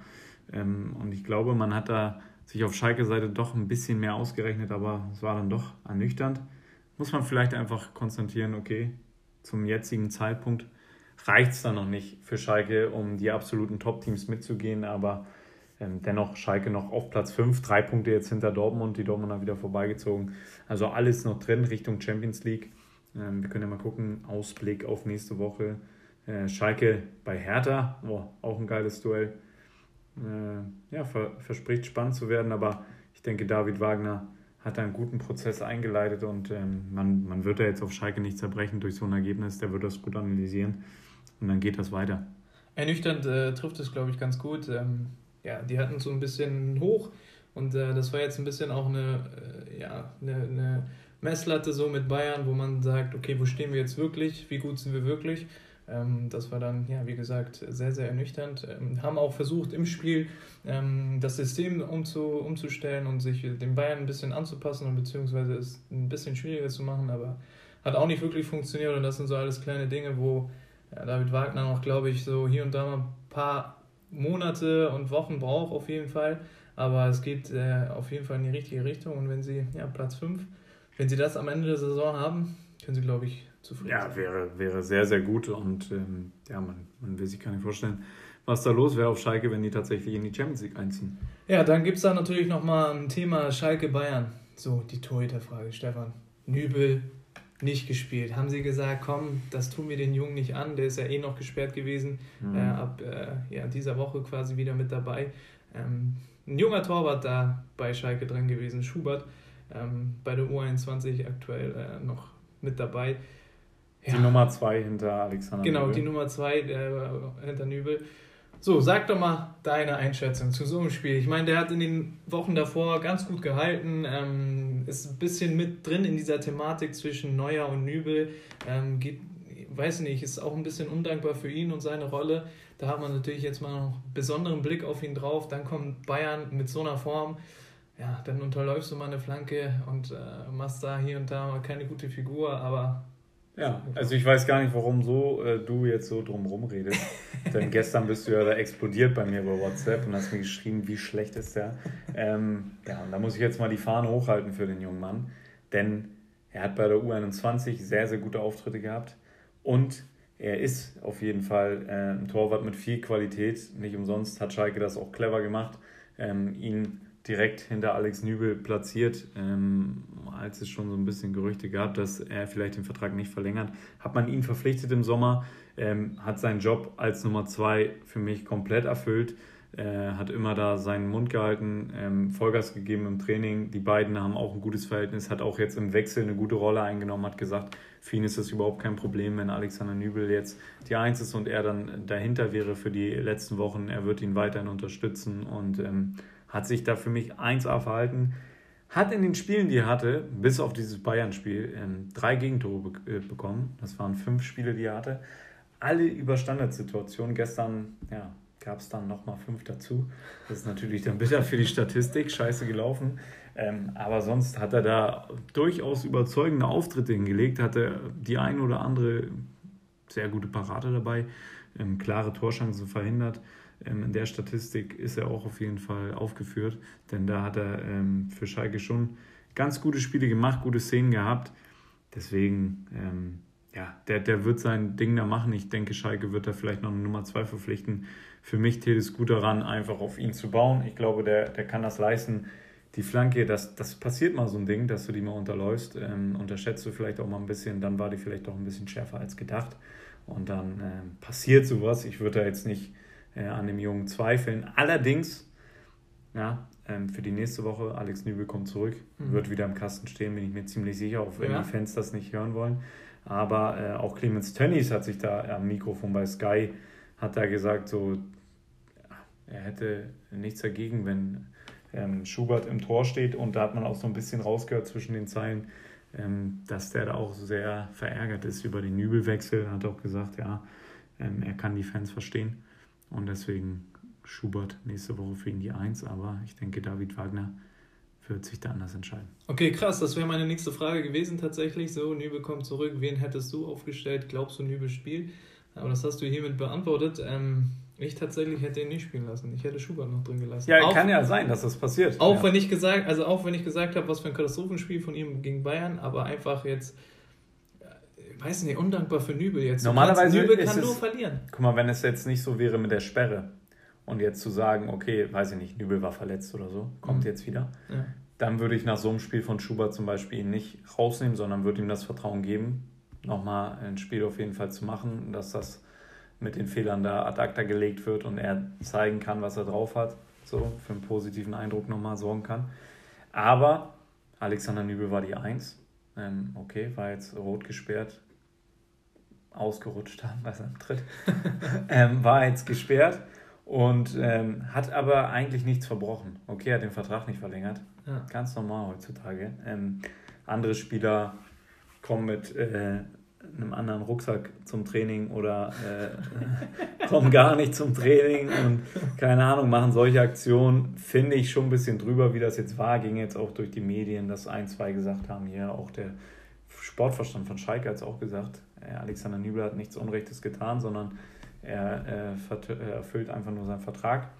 Ähm, und ich glaube, man hat da sich auf Schalke-Seite doch ein bisschen mehr ausgerechnet, aber es war dann doch ernüchternd. Muss man vielleicht einfach konstatieren, okay, zum jetzigen Zeitpunkt reicht es dann noch nicht für Schalke, um die absoluten Top-Teams mitzugehen, aber ähm, dennoch Schalke noch auf Platz 5, drei Punkte jetzt hinter Dortmund, die Dortmunder wieder vorbeigezogen. Also alles noch drin Richtung Champions League. Ähm, wir können ja mal gucken, Ausblick auf nächste Woche. Äh, Schalke bei Hertha, oh, auch ein geiles Duell ja, ver verspricht spannend zu werden, aber ich denke, David Wagner hat einen guten Prozess eingeleitet und ähm, man, man wird da jetzt auf Schalke nicht zerbrechen durch so ein Ergebnis, der wird das gut analysieren und dann geht das weiter. Ernüchternd äh, trifft es, glaube ich, ganz gut. Ähm, ja, die hatten so ein bisschen hoch und äh, das war jetzt ein bisschen auch eine, äh, ja, eine, eine Messlatte so mit Bayern, wo man sagt, okay, wo stehen wir jetzt wirklich, wie gut sind wir wirklich? Ähm, das war dann, ja, wie gesagt, sehr, sehr ernüchternd. Ähm, haben auch versucht, im Spiel ähm, das System umzu, umzustellen und sich den Bayern ein bisschen anzupassen und beziehungsweise es ein bisschen schwieriger zu machen, aber hat auch nicht wirklich funktioniert und das sind so alles kleine Dinge, wo David Wagner noch, glaube ich, so hier und da mal ein paar Monate und Wochen braucht auf jeden Fall, aber es geht äh, auf jeden Fall in die richtige Richtung und wenn sie, ja, Platz 5, wenn sie das am Ende der Saison haben, können sie, glaube ich, zufrieden ja, sein. wäre, wäre sehr, sehr gut. Und ähm, ja, man, man will sich gar nicht vorstellen, was da los wäre auf Schalke, wenn die tatsächlich in die Champions League einziehen. Ja, dann gibt es da natürlich nochmal ein Thema Schalke-Bayern. So, die Torhüterfrage, Stefan. Nübel nicht gespielt. Haben sie gesagt, komm, das tun wir den Jungen nicht an, der ist ja eh noch gesperrt gewesen, mhm. äh, ab äh, ja, dieser Woche quasi wieder mit dabei. Ähm, ein junger Torwart da bei Schalke drin gewesen, Schubert, ähm, bei der U21 aktuell äh, noch mit dabei. Die ja. Nummer zwei hinter Alexander Genau, Nübel. die Nummer zwei äh, hinter Nübel. So, sag doch mal deine Einschätzung zu so einem Spiel. Ich meine, der hat in den Wochen davor ganz gut gehalten, ähm, ist ein bisschen mit drin in dieser Thematik zwischen Neuer und Nübel. Ähm, geht, weiß nicht, ist auch ein bisschen undankbar für ihn und seine Rolle. Da hat man natürlich jetzt mal noch einen besonderen Blick auf ihn drauf. Dann kommt Bayern mit so einer Form. Ja, dann unterläufst du mal eine Flanke und äh, machst da hier und da mal keine gute Figur, aber ja, also ich weiß gar nicht, warum so äh, du jetzt so drumherum redest. <laughs> Denn gestern bist du ja da explodiert bei mir bei WhatsApp und hast mir geschrieben, wie schlecht ist der. Ähm, ja, und da muss ich jetzt mal die Fahne hochhalten für den jungen Mann. Denn er hat bei der U21 sehr, sehr gute Auftritte gehabt. Und er ist auf jeden Fall äh, ein Torwart mit viel Qualität. Nicht umsonst hat Schalke das auch clever gemacht, ähm, ihn direkt hinter Alex Nübel platziert. Ähm, als es schon so ein bisschen Gerüchte gab, dass er vielleicht den Vertrag nicht verlängert, hat man ihn verpflichtet im Sommer, ähm, hat seinen Job als Nummer zwei für mich komplett erfüllt, äh, hat immer da seinen Mund gehalten, ähm, Vollgas gegeben im Training. Die beiden haben auch ein gutes Verhältnis, hat auch jetzt im Wechsel eine gute Rolle eingenommen, hat gesagt, für ihn ist das überhaupt kein Problem, wenn Alexander Nübel jetzt die Eins ist und er dann dahinter wäre für die letzten Wochen. Er wird ihn weiterhin unterstützen und ähm, hat sich da für mich 1A verhalten. Hat in den Spielen, die er hatte, bis auf dieses Bayern-Spiel, ähm, drei Gegentore äh, bekommen. Das waren fünf Spiele, die er hatte. Alle über Standardsituationen. Gestern, ja, gab es dann nochmal fünf dazu. Das ist natürlich dann bitter für die Statistik, scheiße gelaufen. Ähm, aber sonst hat er da durchaus überzeugende Auftritte hingelegt, hatte die ein oder andere sehr gute Parade dabei, ähm, klare Torschancen verhindert. Ähm, in der Statistik ist er auch auf jeden Fall aufgeführt, denn da hat er ähm, für Schalke schon ganz gute Spiele gemacht, gute Szenen gehabt. Deswegen, ähm, ja, der, der wird sein Ding da machen. Ich denke, Schalke wird da vielleicht noch eine Nummer zwei verpflichten. Für mich täte es gut daran, einfach auf ihn zu bauen. Ich glaube, der, der kann das leisten die Flanke, das, das passiert mal so ein Ding, dass du die mal unterläufst. Ähm, unterschätzt du vielleicht auch mal ein bisschen, dann war die vielleicht doch ein bisschen schärfer als gedacht. Und dann ähm, passiert sowas. Ich würde da jetzt nicht äh, an dem Jungen zweifeln. Allerdings, ja, ähm, für die nächste Woche, Alex Nübel kommt zurück, mhm. wird wieder im Kasten stehen, bin ich mir ziemlich sicher, auch wenn ja. die Fans das nicht hören wollen. Aber äh, auch Clemens Tönnies hat sich da am Mikrofon bei Sky, hat da gesagt, so, er hätte nichts dagegen, wenn ähm, Schubert im Tor steht. Und da hat man auch so ein bisschen rausgehört zwischen den Zeilen, ähm, dass der da auch sehr verärgert ist über den Nübelwechsel. Er hat auch gesagt, ja, ähm, er kann die Fans verstehen. Und deswegen Schubert nächste Woche für ihn die Eins. Aber ich denke, David Wagner wird sich da anders entscheiden. Okay, krass. Das wäre meine nächste Frage gewesen tatsächlich. So, Nübel kommt zurück. Wen hättest du aufgestellt? Glaubst du, Nübel spielt? Aber das hast du hiermit beantwortet. Ähm, ich tatsächlich hätte ihn nicht spielen lassen. Ich hätte Schubert noch drin gelassen. Ja, auch, kann ja sein, dass das passiert. Auch ja. wenn ich gesagt, also auch wenn ich gesagt habe, was für ein Katastrophenspiel von ihm gegen Bayern, aber einfach jetzt, weiß nicht, undankbar für Nübel jetzt. Normalerweise Nübel kann es, nur verlieren. Guck mal, wenn es jetzt nicht so wäre mit der Sperre und jetzt zu sagen, okay, weiß ich nicht, Nübel war verletzt oder so, kommt mhm. jetzt wieder, ja. dann würde ich nach so einem Spiel von Schubert zum Beispiel ihn nicht rausnehmen, sondern würde ihm das Vertrauen geben, nochmal ein Spiel auf jeden Fall zu machen, dass das mit den Fehlern da ad acta gelegt wird und er zeigen kann, was er drauf hat, so für einen positiven Eindruck nochmal sorgen kann. Aber Alexander Nübel war die Eins. Ähm, okay, war jetzt rot gesperrt, ausgerutscht haben bei seinem Tritt. <laughs> ähm, war jetzt gesperrt und ähm, hat aber eigentlich nichts verbrochen. Okay, hat den Vertrag nicht verlängert. Ja. Ganz normal heutzutage. Ähm, andere Spieler kommen mit äh, einem anderen Rucksack zum Training oder äh, <laughs> kommen gar nicht zum Training und keine Ahnung, machen solche Aktionen, finde ich schon ein bisschen drüber, wie das jetzt war. Ging jetzt auch durch die Medien, dass ein, zwei gesagt haben, hier auch der Sportverstand von Schalke hat es auch gesagt, äh, Alexander Nübel hat nichts Unrechtes getan, sondern er äh, erfüllt einfach nur seinen Vertrag.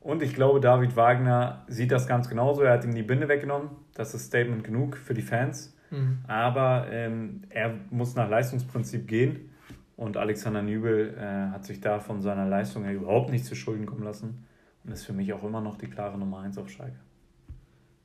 Und ich glaube, David Wagner sieht das ganz genauso. Er hat ihm die Binde weggenommen. Das ist Statement genug für die Fans. Mhm. Aber ähm, er muss nach Leistungsprinzip gehen. Und Alexander Nübel äh, hat sich da von seiner Leistung her überhaupt nicht zu Schulden kommen lassen. Und ist für mich auch immer noch die klare Nummer 1 auf Schalke.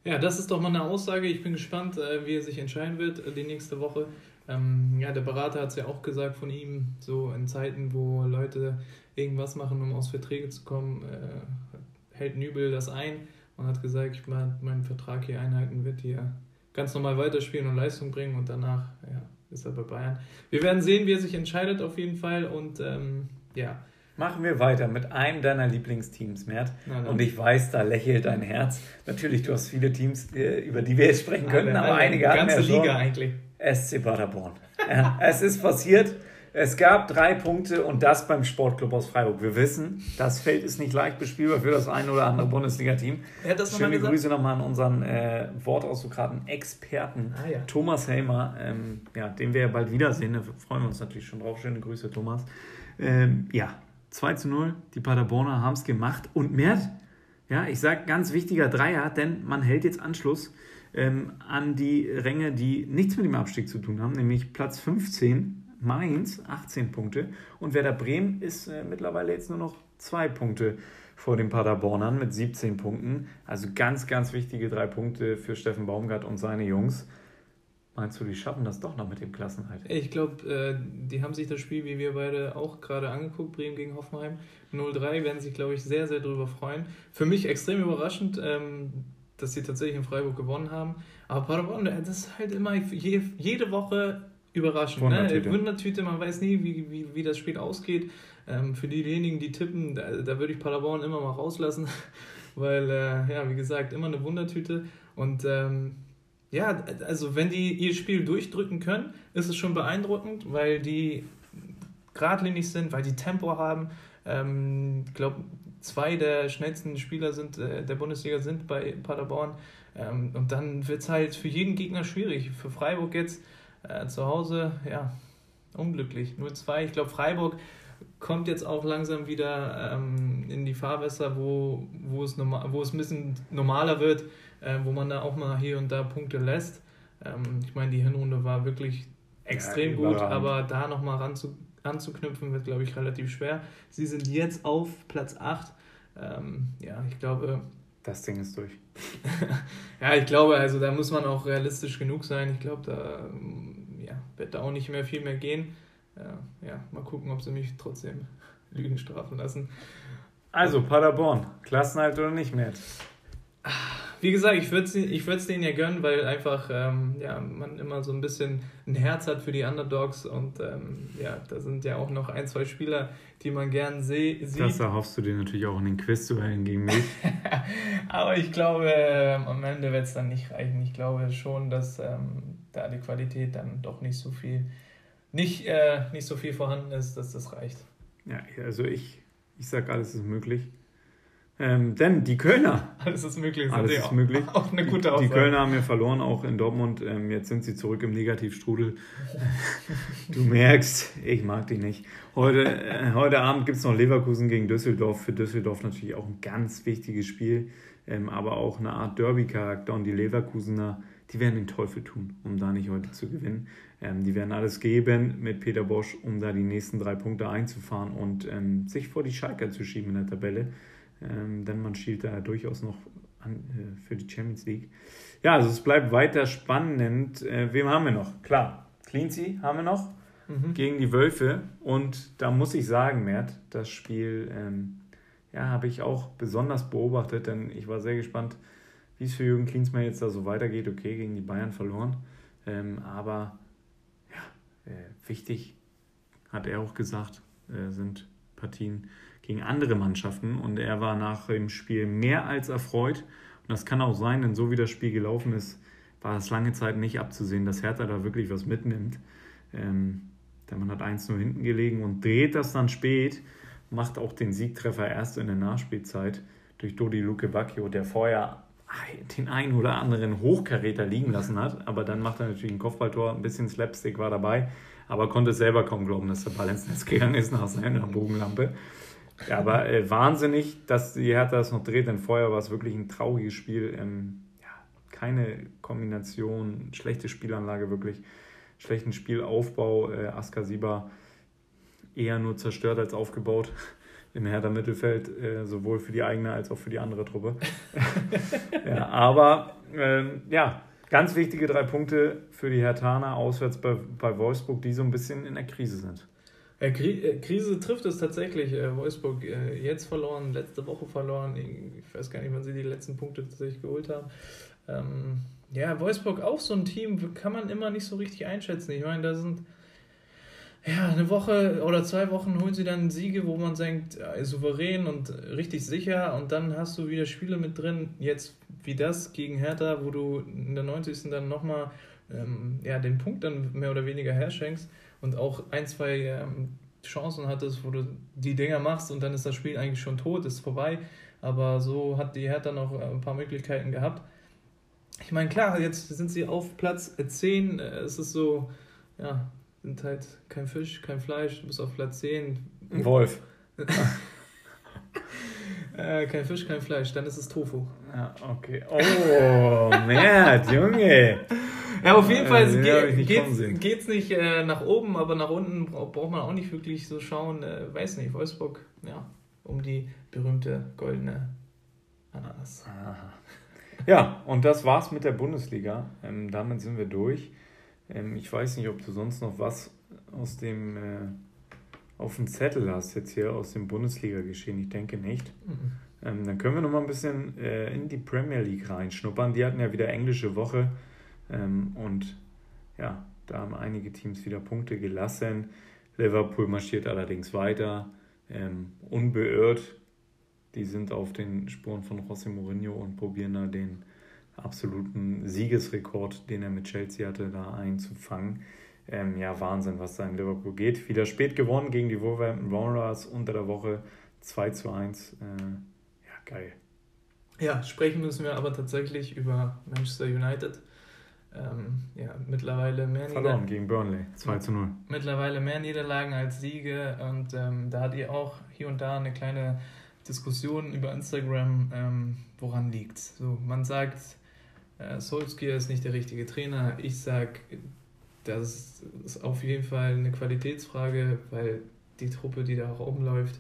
Ja, das ist doch mal eine Aussage. Ich bin gespannt, äh, wie er sich entscheiden wird äh, die nächste Woche. Ähm, ja, der Berater hat es ja auch gesagt von ihm, so in Zeiten, wo Leute irgendwas machen, um aus Verträge zu kommen, äh, hält Nübel das ein und hat gesagt, ich meinen Vertrag hier einhalten wird hier ganz normal weiterspielen und Leistung bringen und danach ja, ist er bei Bayern. Wir werden sehen, wie er sich entscheidet auf jeden Fall und ähm, ja. Machen wir weiter mit einem deiner Lieblingsteams, Mert. Und ich weiß, da lächelt dein Herz. Natürlich, du hast viele Teams, äh, über die wir jetzt sprechen können, aber einige haben ja schon. Liga eigentlich. SC Paderborn. Ja, es ist passiert. Es gab drei Punkte und das beim Sportclub aus Freiburg. Wir wissen, das Feld ist nicht leicht bespielbar für das ein oder andere Bundesliga-Team. Schöne noch Grüße nochmal an unseren äh, Wortaussuchraten-Experten ah, ja. Thomas Helmer, ähm, ja, den wir ja bald wiedersehen. Da freuen wir uns natürlich schon drauf. Schöne Grüße, Thomas. Ähm, ja, 2 zu 0. Die Paderborner haben es gemacht. Und Mert, ja, ich sage ganz wichtiger Dreier, denn man hält jetzt Anschluss ähm, an die Ränge, die nichts mit dem Abstieg zu tun haben, nämlich Platz 15 Mainz 18 Punkte und Werder Bremen ist äh, mittlerweile jetzt nur noch zwei Punkte vor den Paderbornern mit 17 Punkten. Also ganz, ganz wichtige drei Punkte für Steffen Baumgart und seine Jungs. Meinst du, die schaffen das doch noch mit dem Klassenhalt? Ich glaube, äh, die haben sich das Spiel, wie wir beide auch gerade angeguckt, Bremen gegen Hoffenheim 0-3, werden sich, glaube ich, sehr, sehr darüber freuen. Für mich extrem überraschend, ähm, dass sie tatsächlich in Freiburg gewonnen haben. Aber Paderborn, das ist halt immer jede Woche überraschend. Wundertüte. Ne? Wundertüte, man weiß nie, wie, wie, wie das Spiel ausgeht. Ähm, für diejenigen, die tippen, da, da würde ich Paderborn immer mal rauslassen, <laughs> weil, äh, ja, wie gesagt, immer eine Wundertüte. Und ähm, ja, also wenn die ihr Spiel durchdrücken können, ist es schon beeindruckend, weil die geradlinig sind, weil die Tempo haben, Ähm, ich glaube, zwei der schnellsten Spieler sind äh, der Bundesliga sind bei Paderborn. Ähm, und dann wird es halt für jeden Gegner schwierig. Für Freiburg jetzt äh, zu Hause, ja, unglücklich. 0-2. Ich glaube, Freiburg kommt jetzt auch langsam wieder ähm, in die Fahrwässer, wo, wo, es normal, wo es ein bisschen normaler wird, äh, wo man da auch mal hier und da Punkte lässt. Ähm, ich meine, die Hinrunde war wirklich extrem ja, gut, aber da nochmal ranzu, anzuknüpfen wird, glaube ich, relativ schwer. Sie sind jetzt auf Platz 8. Ähm, ja, ich glaube. Das Ding ist durch. <laughs> ja, ich glaube, also da muss man auch realistisch genug sein. Ich glaube, da ja, wird da auch nicht mehr viel mehr gehen. Äh, ja, mal gucken, ob sie mich trotzdem <laughs> Lügen strafen lassen. Also, Paderborn, Klassenhalt oder nicht mehr? Wie gesagt, ich würde es ich denen ja gönnen, weil einfach ähm, ja, man immer so ein bisschen ein Herz hat für die Underdogs und ähm, ja, da sind ja auch noch ein, zwei Spieler, die man gern seh sieht. Das erhoffst du dir natürlich auch in den Quiz zu wählen gegen mich. <laughs> Aber ich glaube, ähm, am Ende wird es dann nicht reichen. Ich glaube schon, dass ähm, da die Qualität dann doch nicht so viel nicht, äh, nicht so viel vorhanden ist, dass das reicht. Ja, also ich, ich sage, alles ist möglich. Ähm, denn die Kölner. Alles ist möglich. Alles ist auch, möglich. <laughs> Auch eine gute Aussage. Die Kölner haben ja verloren, auch in Dortmund. Ähm, jetzt sind sie zurück im Negativstrudel. <laughs> du merkst, ich mag die nicht. Heute, äh, heute Abend gibt es noch Leverkusen gegen Düsseldorf. Für Düsseldorf natürlich auch ein ganz wichtiges Spiel, ähm, aber auch eine Art Derby-Charakter. Und die Leverkusener, die werden den Teufel tun, um da nicht heute zu gewinnen. Ähm, die werden alles geben mit Peter Bosch, um da die nächsten drei Punkte einzufahren und ähm, sich vor die Schalker zu schieben in der Tabelle. Ähm, denn man schielt da durchaus noch an, äh, für die Champions League. Ja, also es bleibt weiter spannend. Äh, wem haben wir noch? Klar, Cleansea haben wir noch mhm. gegen die Wölfe. Und da muss ich sagen, Mert, das Spiel ähm, ja, habe ich auch besonders beobachtet, denn ich war sehr gespannt, wie es für Jürgen Klinsmann jetzt da so weitergeht. Okay, gegen die Bayern verloren. Ähm, aber äh, wichtig, hat er auch gesagt, äh, sind Partien gegen andere Mannschaften und er war nach dem Spiel mehr als erfreut. Und das kann auch sein, denn so wie das Spiel gelaufen ist, war es lange Zeit nicht abzusehen, dass Hertha da wirklich was mitnimmt. Ähm, denn man hat 1-0 hinten gelegen und dreht das dann spät, macht auch den Siegtreffer erst in der Nachspielzeit durch Dodi Luke Bacchio, der vorher den einen oder anderen Hochkaräter liegen lassen hat. Aber dann macht er natürlich ein Kopfballtor, ein bisschen Slapstick war dabei, aber konnte selber kaum glauben, dass der Ball ins Netz gegangen ist nach seiner Bogenlampe. Ja, aber äh, wahnsinnig, dass die Hertha das noch dreht, denn vorher war es wirklich ein trauriges Spiel. Ähm, ja, keine Kombination, schlechte Spielanlage, wirklich schlechten Spielaufbau. Äh, Askasiba eher nur zerstört als aufgebaut <laughs> im Hertha Mittelfeld, äh, sowohl für die eigene als auch für die andere Truppe. <laughs> ja, aber ähm, ja, ganz wichtige drei Punkte für die Hertaner auswärts bei, bei Wolfsburg, die so ein bisschen in der Krise sind. Äh, Krise trifft es tatsächlich. Äh, Wolfsburg äh, jetzt verloren, letzte Woche verloren. Ich weiß gar nicht, wann sie die letzten Punkte tatsächlich geholt haben. Ähm, ja, Wolfsburg auch so ein Team, kann man immer nicht so richtig einschätzen. Ich meine, da sind ja, eine Woche oder zwei Wochen holen sie dann Siege, wo man denkt, souverän und richtig sicher. Und dann hast du wieder Spiele mit drin, jetzt wie das gegen Hertha, wo du in der 90. dann nochmal ähm, ja, den Punkt dann mehr oder weniger herschenkst und auch ein, zwei ähm, Chancen hattest, wo du die Dinger machst und dann ist das Spiel eigentlich schon tot, ist vorbei. Aber so hat die Hertha noch äh, ein paar Möglichkeiten gehabt. Ich meine, klar, jetzt sind sie auf Platz 10. Es ist so, ja, sind halt kein Fisch, kein Fleisch, du bist auf Platz 10. Ein Wolf. <laughs> äh, kein Fisch, kein Fleisch, dann ist es Tofu. Ja, okay. Oh, Mert, Junge. <laughs> Ja, auf jeden Fall äh, geht, geht's, geht's nicht äh, nach oben, aber nach unten braucht man auch nicht wirklich so schauen. Äh, weiß nicht, Wolfsburg, ja, um die berühmte goldene Ananas. Aha. Ja, und das war's mit der Bundesliga. Ähm, damit sind wir durch. Ähm, ich weiß nicht, ob du sonst noch was aus dem äh, auf dem Zettel hast, jetzt hier aus dem Bundesliga-Geschehen. Ich denke nicht. Mhm. Ähm, dann können wir noch mal ein bisschen äh, in die Premier League reinschnuppern. Die hatten ja wieder englische Woche und ja, da haben einige Teams wieder Punkte gelassen. Liverpool marschiert allerdings weiter, ähm, unbeirrt. Die sind auf den Spuren von José Mourinho und probieren da den absoluten Siegesrekord, den er mit Chelsea hatte, da einzufangen. ähm, ja, Wahnsinn, was da in Liverpool geht. Wieder spät gewonnen gegen die Wolverhampton Wanderers unter der Woche 2 zu 1. Äh, ja, geil. Ja, sprechen müssen wir aber tatsächlich über Manchester United. Ähm, ja, mittlerweile mehr Verloren gegen Burnley, 2 zu 0. Mittlerweile mehr Niederlagen als Siege und ähm, da hat ihr auch hier und da eine kleine Diskussion über Instagram, ähm, woran liegt. So, man sagt, äh, Solskjaer ist nicht der richtige Trainer. Ich sage, das ist auf jeden Fall eine Qualitätsfrage, weil die Truppe, die da auch rumläuft,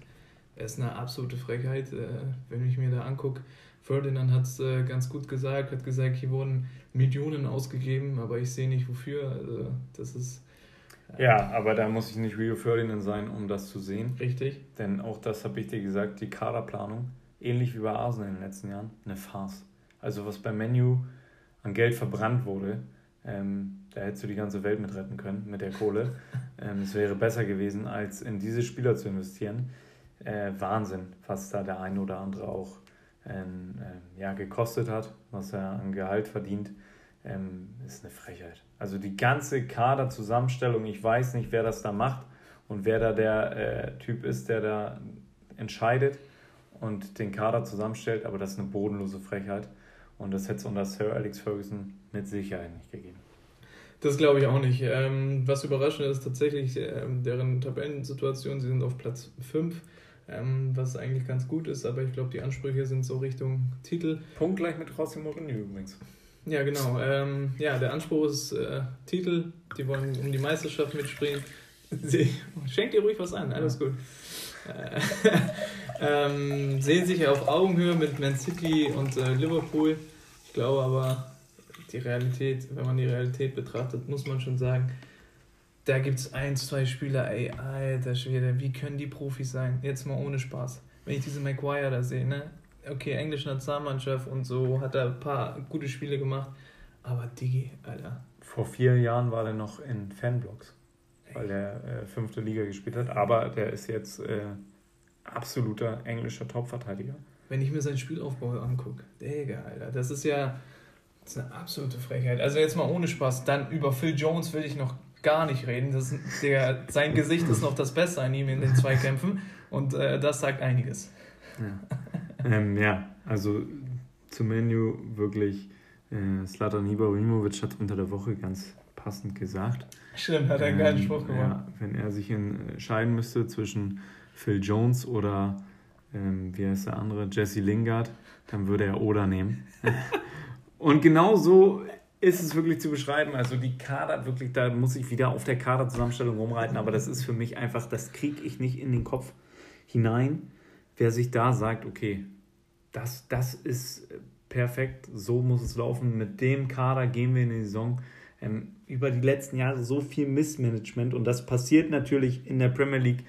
ist eine absolute Frechheit, äh, wenn ich mir da angucke. Ferdinand hat es äh, ganz gut gesagt, hat gesagt, hier wurden Millionen ausgegeben, aber ich sehe nicht wofür. Also, das ist. Äh, ja, aber da muss ich nicht Rio Ferdinand sein, um das zu sehen. Richtig. Denn auch das habe ich dir gesagt, die Kaderplanung, ähnlich wie bei Arsenal in den letzten Jahren, eine Farce. Also was bei Menu an Geld verbrannt wurde, ähm, da hättest du die ganze Welt mit retten können mit der Kohle. <laughs> ähm, es wäre besser gewesen, als in diese Spieler zu investieren. Äh, Wahnsinn, was da der eine oder andere auch ähm, ähm, ja, gekostet hat, was er an Gehalt verdient, ähm, ist eine Frechheit. Also die ganze Kaderzusammenstellung, ich weiß nicht, wer das da macht und wer da der äh, Typ ist, der da entscheidet und den Kader zusammenstellt, aber das ist eine bodenlose Frechheit. Und das hätte es unter Sir Alex Ferguson mit Sicherheit nicht gegeben. Das glaube ich auch nicht. Ähm, was überraschend ist tatsächlich ähm, deren Tabellensituation. Sie sind auf Platz 5, ähm, was eigentlich ganz gut ist, aber ich glaube, die Ansprüche sind so Richtung Titel. Punkt gleich mit Rossi Mourinho übrigens. Ja, genau. Ähm, ja, der Anspruch ist äh, Titel. Die wollen um die Meisterschaft mitspringen. Sie, <laughs> schenkt ihr ruhig was an, alles gut. Äh, <laughs> ähm, sehen sich auf Augenhöhe mit Man City und äh, Liverpool. Ich glaube aber, die Realität, wenn man die Realität betrachtet, muss man schon sagen, da gibt es ein, zwei Spieler, ey, alter Schwede, wie können die Profis sein? Jetzt mal ohne Spaß. Wenn ich diese Maguire da sehe, ne? Okay, englische Nationalmannschaft und so, hat er ein paar gute Spiele gemacht, aber Digi, Alter. Vor vier Jahren war er noch in Fanblocks, weil er äh, fünfte Liga gespielt hat, aber der ist jetzt äh, absoluter englischer Topverteidiger wenn ich mir seinen Spielaufbau angucke. Digga, Alter, das ist ja das ist eine absolute Frechheit. Also jetzt mal ohne Spaß, dann über Phil Jones will ich noch gar nicht reden. Das der, sein Gesicht ist noch das Beste an ihm in den Zweikämpfen und äh, das sagt einiges. Ja, ähm, ja also zum Menü wirklich, äh, Slatan Ibrahimovic hat unter der Woche ganz passend gesagt. Stimmt, hat er einen geilen ähm, Spruch gemacht. Ja, wenn er sich entscheiden müsste zwischen Phil Jones oder ähm, wie heißt der andere, Jesse Lingard, dann würde er Oder nehmen. <laughs> und genau so ist es wirklich zu beschreiben. Also die Kader, wirklich, da muss ich wieder auf der Kaderzusammenstellung rumreiten, aber das ist für mich einfach, das kriege ich nicht in den Kopf hinein, wer sich da sagt, okay, das, das ist perfekt, so muss es laufen, mit dem Kader gehen wir in die Saison. Ähm, über die letzten Jahre so viel Missmanagement und das passiert natürlich in der Premier League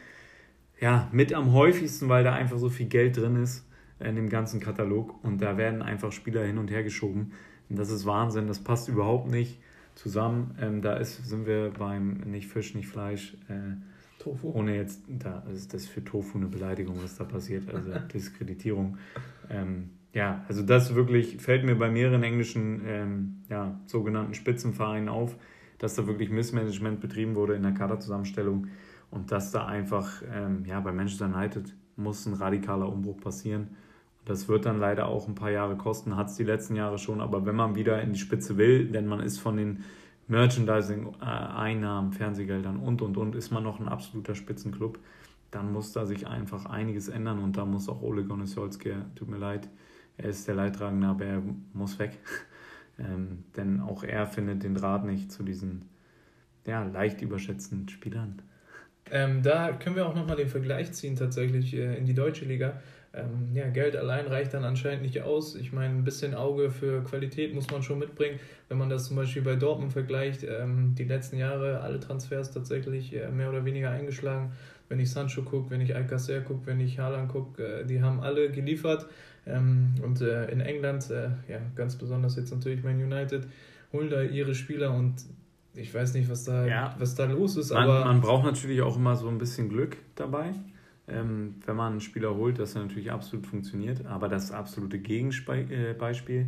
ja, mit am häufigsten, weil da einfach so viel Geld drin ist in dem ganzen Katalog und da werden einfach Spieler hin und her geschoben. Und das ist Wahnsinn, das passt überhaupt nicht zusammen. Ähm, da ist, sind wir beim nicht Fisch, nicht Fleisch. Äh, Tofu. Ohne jetzt, da ist das für Tofu eine Beleidigung, was da passiert, also <laughs> Diskreditierung. Ähm, ja, also das wirklich fällt mir bei mehreren englischen ähm, ja, sogenannten Spitzenvereinen auf, dass da wirklich Missmanagement betrieben wurde in der Kaderzusammenstellung. Und dass da einfach, ähm, ja, bei Manchester United muss ein radikaler Umbruch passieren. Das wird dann leider auch ein paar Jahre kosten, hat es die letzten Jahre schon. Aber wenn man wieder in die Spitze will, denn man ist von den Merchandising-Einnahmen, Fernsehgeldern und, und, und, ist man noch ein absoluter Spitzenclub, dann muss da sich einfach einiges ändern. Und da muss auch Ole Gunnar tut mir leid, er ist der Leidtragende, aber er muss weg. <laughs> ähm, denn auch er findet den Draht nicht zu diesen ja, leicht überschätzten Spielern. Ähm, da können wir auch nochmal den Vergleich ziehen, tatsächlich äh, in die deutsche Liga. Ähm, ja, Geld allein reicht dann anscheinend nicht aus. Ich meine, ein bisschen Auge für Qualität muss man schon mitbringen. Wenn man das zum Beispiel bei Dortmund vergleicht, ähm, die letzten Jahre alle Transfers tatsächlich äh, mehr oder weniger eingeschlagen. Wenn ich Sancho gucke, wenn ich Alcacer gucke, wenn ich Haaland gucke, äh, die haben alle geliefert. Ähm, und äh, in England, äh, ja, ganz besonders jetzt natürlich Man United, holen da ihre Spieler und ich weiß nicht, was da, ja. was da los ist. Man, aber man braucht natürlich auch immer so ein bisschen Glück dabei, ähm, wenn man einen Spieler holt, dass er natürlich absolut funktioniert. Aber das absolute Gegenbeispiel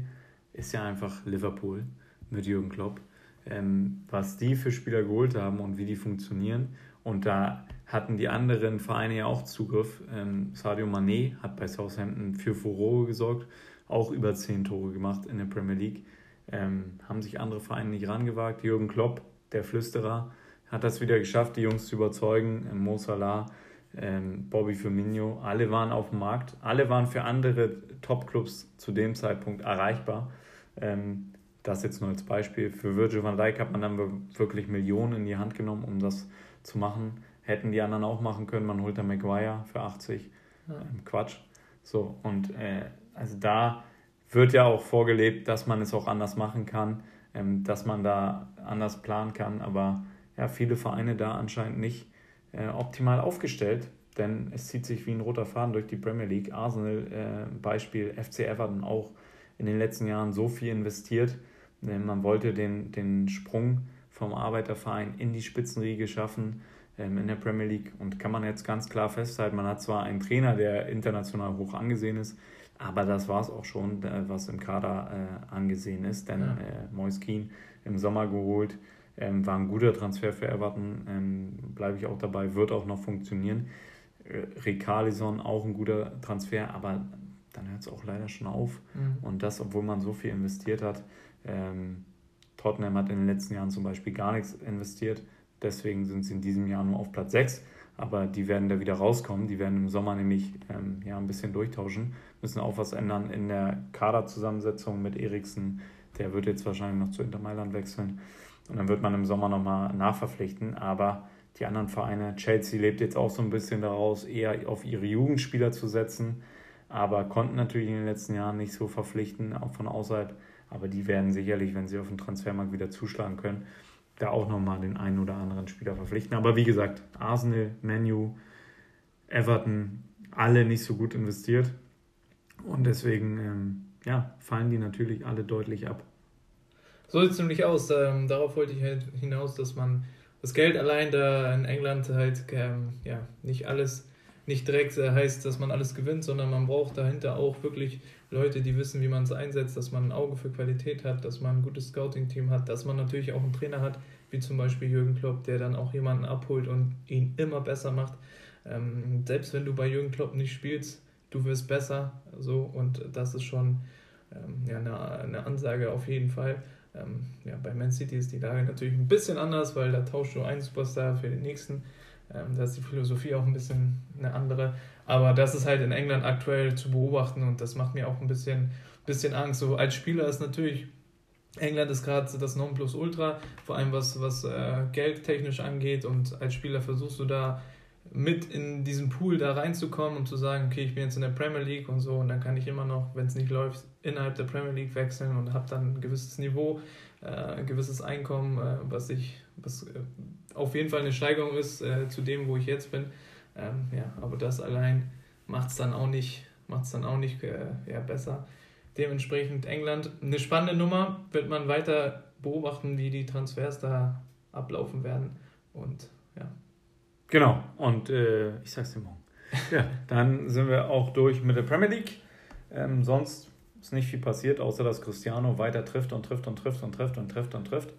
ist ja einfach Liverpool mit Jürgen Klopp. ähm, was die für Spieler geholt haben und wie die funktionieren. Und da hatten die anderen Vereine ja auch Zugriff. Ähm, Sadio Mané hat bei Southampton für Furore gesorgt, auch über zehn Tore gemacht in der Premier League. Ähm, haben sich andere Vereine nicht rangewagt. Jürgen Klopp, der Flüsterer, hat das wieder geschafft, die Jungs zu überzeugen. Ähm, Mo Salah, ähm, Bobby Firmino, alle waren auf dem Markt. Alle waren für andere Top-Clubs zu dem Zeitpunkt erreichbar. Ähm, das jetzt nur als Beispiel. Für Virgil van Dijk hat man dann wirklich Millionen in die Hand genommen, um das zu machen. Hätten die anderen auch machen können. Man holt dann Maguire für 80. Ja. Ähm, Quatsch. So, und äh, also da wird ja auch vorgelebt, dass man es auch anders machen kann, ähm, dass man da anders planen kann. Aber ja, viele Vereine da anscheinend nicht äh, optimal aufgestellt, denn es zieht sich wie ein roter Faden durch die Premier League. Arsenal, äh, Beispiel FC Everton auch in den letzten Jahren so viel investiert. Äh, man wollte den, den Sprung vom Arbeiterverein in die Spitzenriege schaffen ähm, in der Premier League und kann man jetzt ganz klar festhalten, man hat zwar einen Trainer, der international hoch angesehen ist, aber das war es auch schon, äh, was im Kader äh, angesehen ist, denn ja. äh, Mois Keane im Sommer geholt, ähm, war ein guter Transfer für Everton, ähm, bleibe ich auch dabei, wird auch noch funktionieren. Äh, Ricarlison auch ein guter Transfer, aber dann hört es auch leider schon auf. Mhm. Und das, obwohl man so viel investiert hat. Ähm, Tottenham hat in den letzten Jahren zum Beispiel gar nichts investiert, deswegen sind sie in diesem Jahr nur auf Platz 6. Aber die werden da wieder rauskommen. Die werden im Sommer nämlich ähm, ja, ein bisschen durchtauschen. Müssen auch was ändern in der Kaderzusammensetzung mit Eriksen. Der wird jetzt wahrscheinlich noch zu Inter Mailand wechseln. Und dann wird man im Sommer nochmal nachverpflichten. Aber die anderen Vereine, Chelsea lebt jetzt auch so ein bisschen daraus, eher auf ihre Jugendspieler zu setzen. Aber konnten natürlich in den letzten Jahren nicht so verpflichten, auch von außerhalb. Aber die werden sicherlich, wenn sie auf den Transfermarkt wieder zuschlagen können, da auch nochmal den einen oder anderen Spieler verpflichten. Aber wie gesagt, Arsenal, Manu, Everton, alle nicht so gut investiert. Und deswegen ähm, ja, fallen die natürlich alle deutlich ab. So sieht es nämlich aus. Ähm, darauf wollte ich halt hinaus, dass man das Geld allein da in England halt ähm, ja, nicht alles, nicht direkt äh, heißt, dass man alles gewinnt, sondern man braucht dahinter auch wirklich Leute, die wissen, wie man es einsetzt, dass man ein Auge für Qualität hat, dass man ein gutes Scouting-Team hat, dass man natürlich auch einen Trainer hat, wie zum Beispiel Jürgen Klopp, der dann auch jemanden abholt und ihn immer besser macht. Ähm, selbst wenn du bei Jürgen Klopp nicht spielst, du wirst besser. So, und das ist schon ähm, ja, eine, eine Ansage auf jeden Fall. Ähm, ja, bei Man City ist die Lage natürlich ein bisschen anders, weil da tauschst du einen Superstar für den nächsten. Ähm, da ist die Philosophie auch ein bisschen eine andere. Aber das ist halt in England aktuell zu beobachten und das macht mir auch ein bisschen, bisschen Angst. So als Spieler ist natürlich England ist gerade das Nonplusultra, vor allem was, was äh, geldtechnisch angeht und als Spieler versuchst du da mit in diesen Pool da reinzukommen und zu sagen, okay, ich bin jetzt in der Premier League und so und dann kann ich immer noch, wenn es nicht läuft, innerhalb der Premier League wechseln und habe dann ein gewisses Niveau, äh, ein gewisses Einkommen, äh, was ich, was äh, auf jeden Fall eine Steigerung ist äh, zu dem, wo ich jetzt bin. Ähm, ja, aber das allein macht es dann auch nicht, macht's dann auch nicht äh, ja, besser. Dementsprechend England eine spannende Nummer, wird man weiter beobachten, wie die Transfers da ablaufen werden und. Genau, und äh, ich sag's dir morgen. Ja, dann sind wir auch durch mit der Premier League. Ähm, sonst ist nicht viel passiert, außer dass Cristiano weiter trifft und trifft und trifft und trifft und trifft und trifft.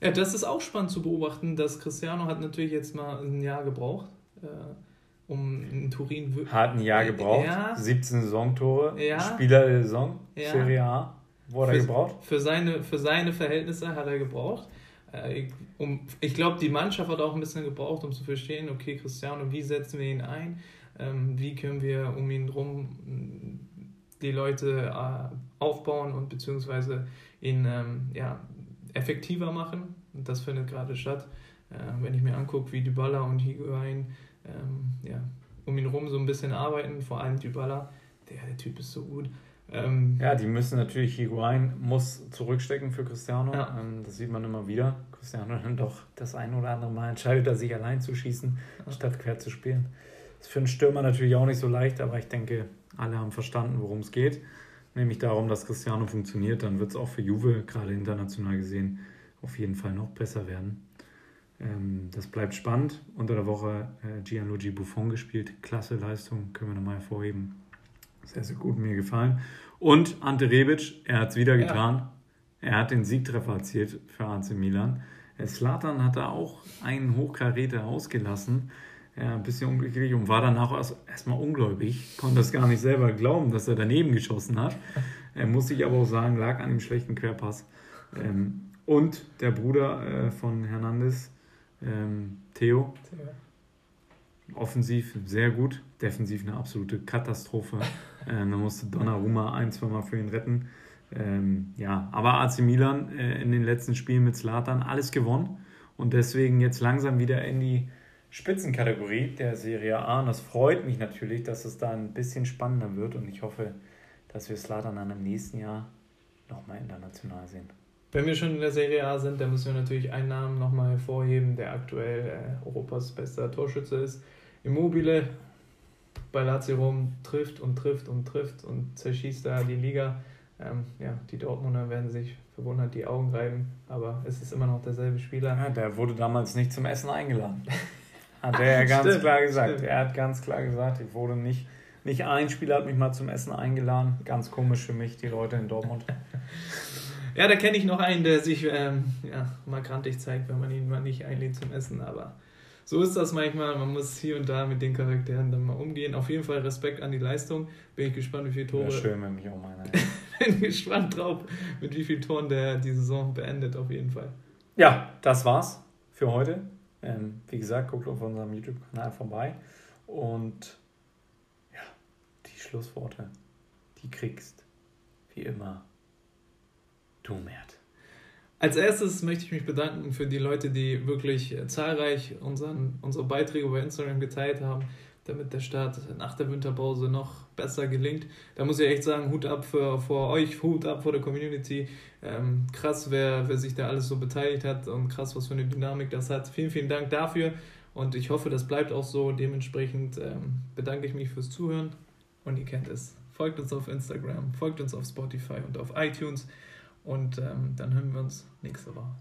Ja, das ist auch spannend zu beobachten, dass Cristiano hat natürlich jetzt mal ein Jahr gebraucht, äh, um in Turin... Hat ein Jahr gebraucht, ja. 17 Saisontore, ja. Spieler der Saison, ja. Serie A, wo hat er gebraucht? Für seine, für seine Verhältnisse hat er gebraucht. Äh, ich glaube, die Mannschaft hat auch ein bisschen gebraucht, um zu verstehen, okay, Cristiano, wie setzen wir ihn ein? Ähm, wie können wir um ihn herum die Leute äh, aufbauen und beziehungsweise ihn ähm, ja, effektiver machen? Und das findet gerade statt. Äh, wenn ich mir angucke, wie Dybala und Higuain ähm, ja, um ihn herum so ein bisschen arbeiten, vor allem Dybala, der, der Typ ist so gut. Ähm, ja, die müssen natürlich, Higuain muss zurückstecken für Cristiano. Ja. Ähm, das sieht man immer wieder. Cristiano dann doch das ein oder andere Mal entscheidet er sich allein zu schießen, ja. statt quer zu spielen. Das ist für einen Stürmer natürlich auch nicht so leicht, aber ich denke, alle haben verstanden, worum es geht. Nämlich darum, dass Cristiano funktioniert. Dann wird es auch für Juve, gerade international gesehen, auf jeden Fall noch besser werden. Ähm, das bleibt spannend. Unter der Woche äh, Gianluigi Buffon gespielt. Klasse Leistung, können wir nochmal hervorheben. Sehr, sehr gut, mir gefallen. Und Ante Rebic, er hat es wieder getan. Ja. Er hat den Siegtreffer erzielt für AC Milan. Slatan hat da auch einen Hochkaräter ausgelassen. Ja, ein bisschen unglücklich und war danach erstmal ungläubig. Konnte das gar nicht selber glauben, dass er daneben geschossen hat. Er muss sich aber auch sagen, lag an dem schlechten Querpass. Ähm, und der Bruder äh, von Hernandez, ähm, Theo, offensiv sehr gut, defensiv eine absolute Katastrophe. Ähm, da musste Donnarumma ein, zweimal für ihn retten. Ähm, ja, aber AC Milan äh, in den letzten Spielen mit Slatan alles gewonnen und deswegen jetzt langsam wieder in die Spitzenkategorie der Serie A. Und das freut mich natürlich, dass es da ein bisschen spannender wird und ich hoffe, dass wir Slatan dann im nächsten Jahr nochmal international sehen. Wenn wir schon in der Serie A sind, dann müssen wir natürlich einen Namen nochmal hervorheben, der aktuell äh, Europas bester Torschütze ist. Immobile bei Lazio Rom trifft und trifft und trifft und zerschießt da die Liga. Ähm, ja, die Dortmunder werden sich verwundert die Augen reiben, aber es ist immer noch derselbe Spieler. Ja, der wurde damals nicht zum Essen eingeladen. <laughs> Hat er ja ganz stimmt, klar gesagt. Stimmt. Er hat ganz klar gesagt, ich wurde nicht, nicht ein Spieler hat mich mal zum Essen eingeladen. Ganz komisch für mich, die Leute in Dortmund. <laughs> ja, da kenne ich noch einen, der sich ähm, ja, mal grantig zeigt, wenn man ihn mal nicht einlädt zum Essen, aber so ist das manchmal. Man muss hier und da mit den Charakteren dann mal umgehen. Auf jeden Fall Respekt an die Leistung. Bin ich gespannt, wie viele Tore. Ja, schön, wenn mich auch meiner. <laughs> Bin gespannt drauf, mit wie vielen Toren der die Saison beendet, auf jeden Fall. Ja, das war's für heute. Ähm, wie gesagt, guckt auf unserem YouTube-Kanal vorbei. Und ja, die Schlussworte, die kriegst, wie immer, du Mert. Als erstes möchte ich mich bedanken für die Leute, die wirklich äh, zahlreich unseren, unsere Beiträge bei Instagram geteilt haben, damit der Start nach der Winterpause noch besser gelingt. Da muss ich echt sagen, Hut ab für, vor euch, Hut ab vor der Community. Ähm, krass, wer, wer sich da alles so beteiligt hat und krass, was für eine Dynamik das hat. Vielen, vielen Dank dafür und ich hoffe, das bleibt auch so. Dementsprechend ähm, bedanke ich mich fürs Zuhören und ihr kennt es. Folgt uns auf Instagram, folgt uns auf Spotify und auf iTunes. Und ähm, dann hören wir uns nächste Woche.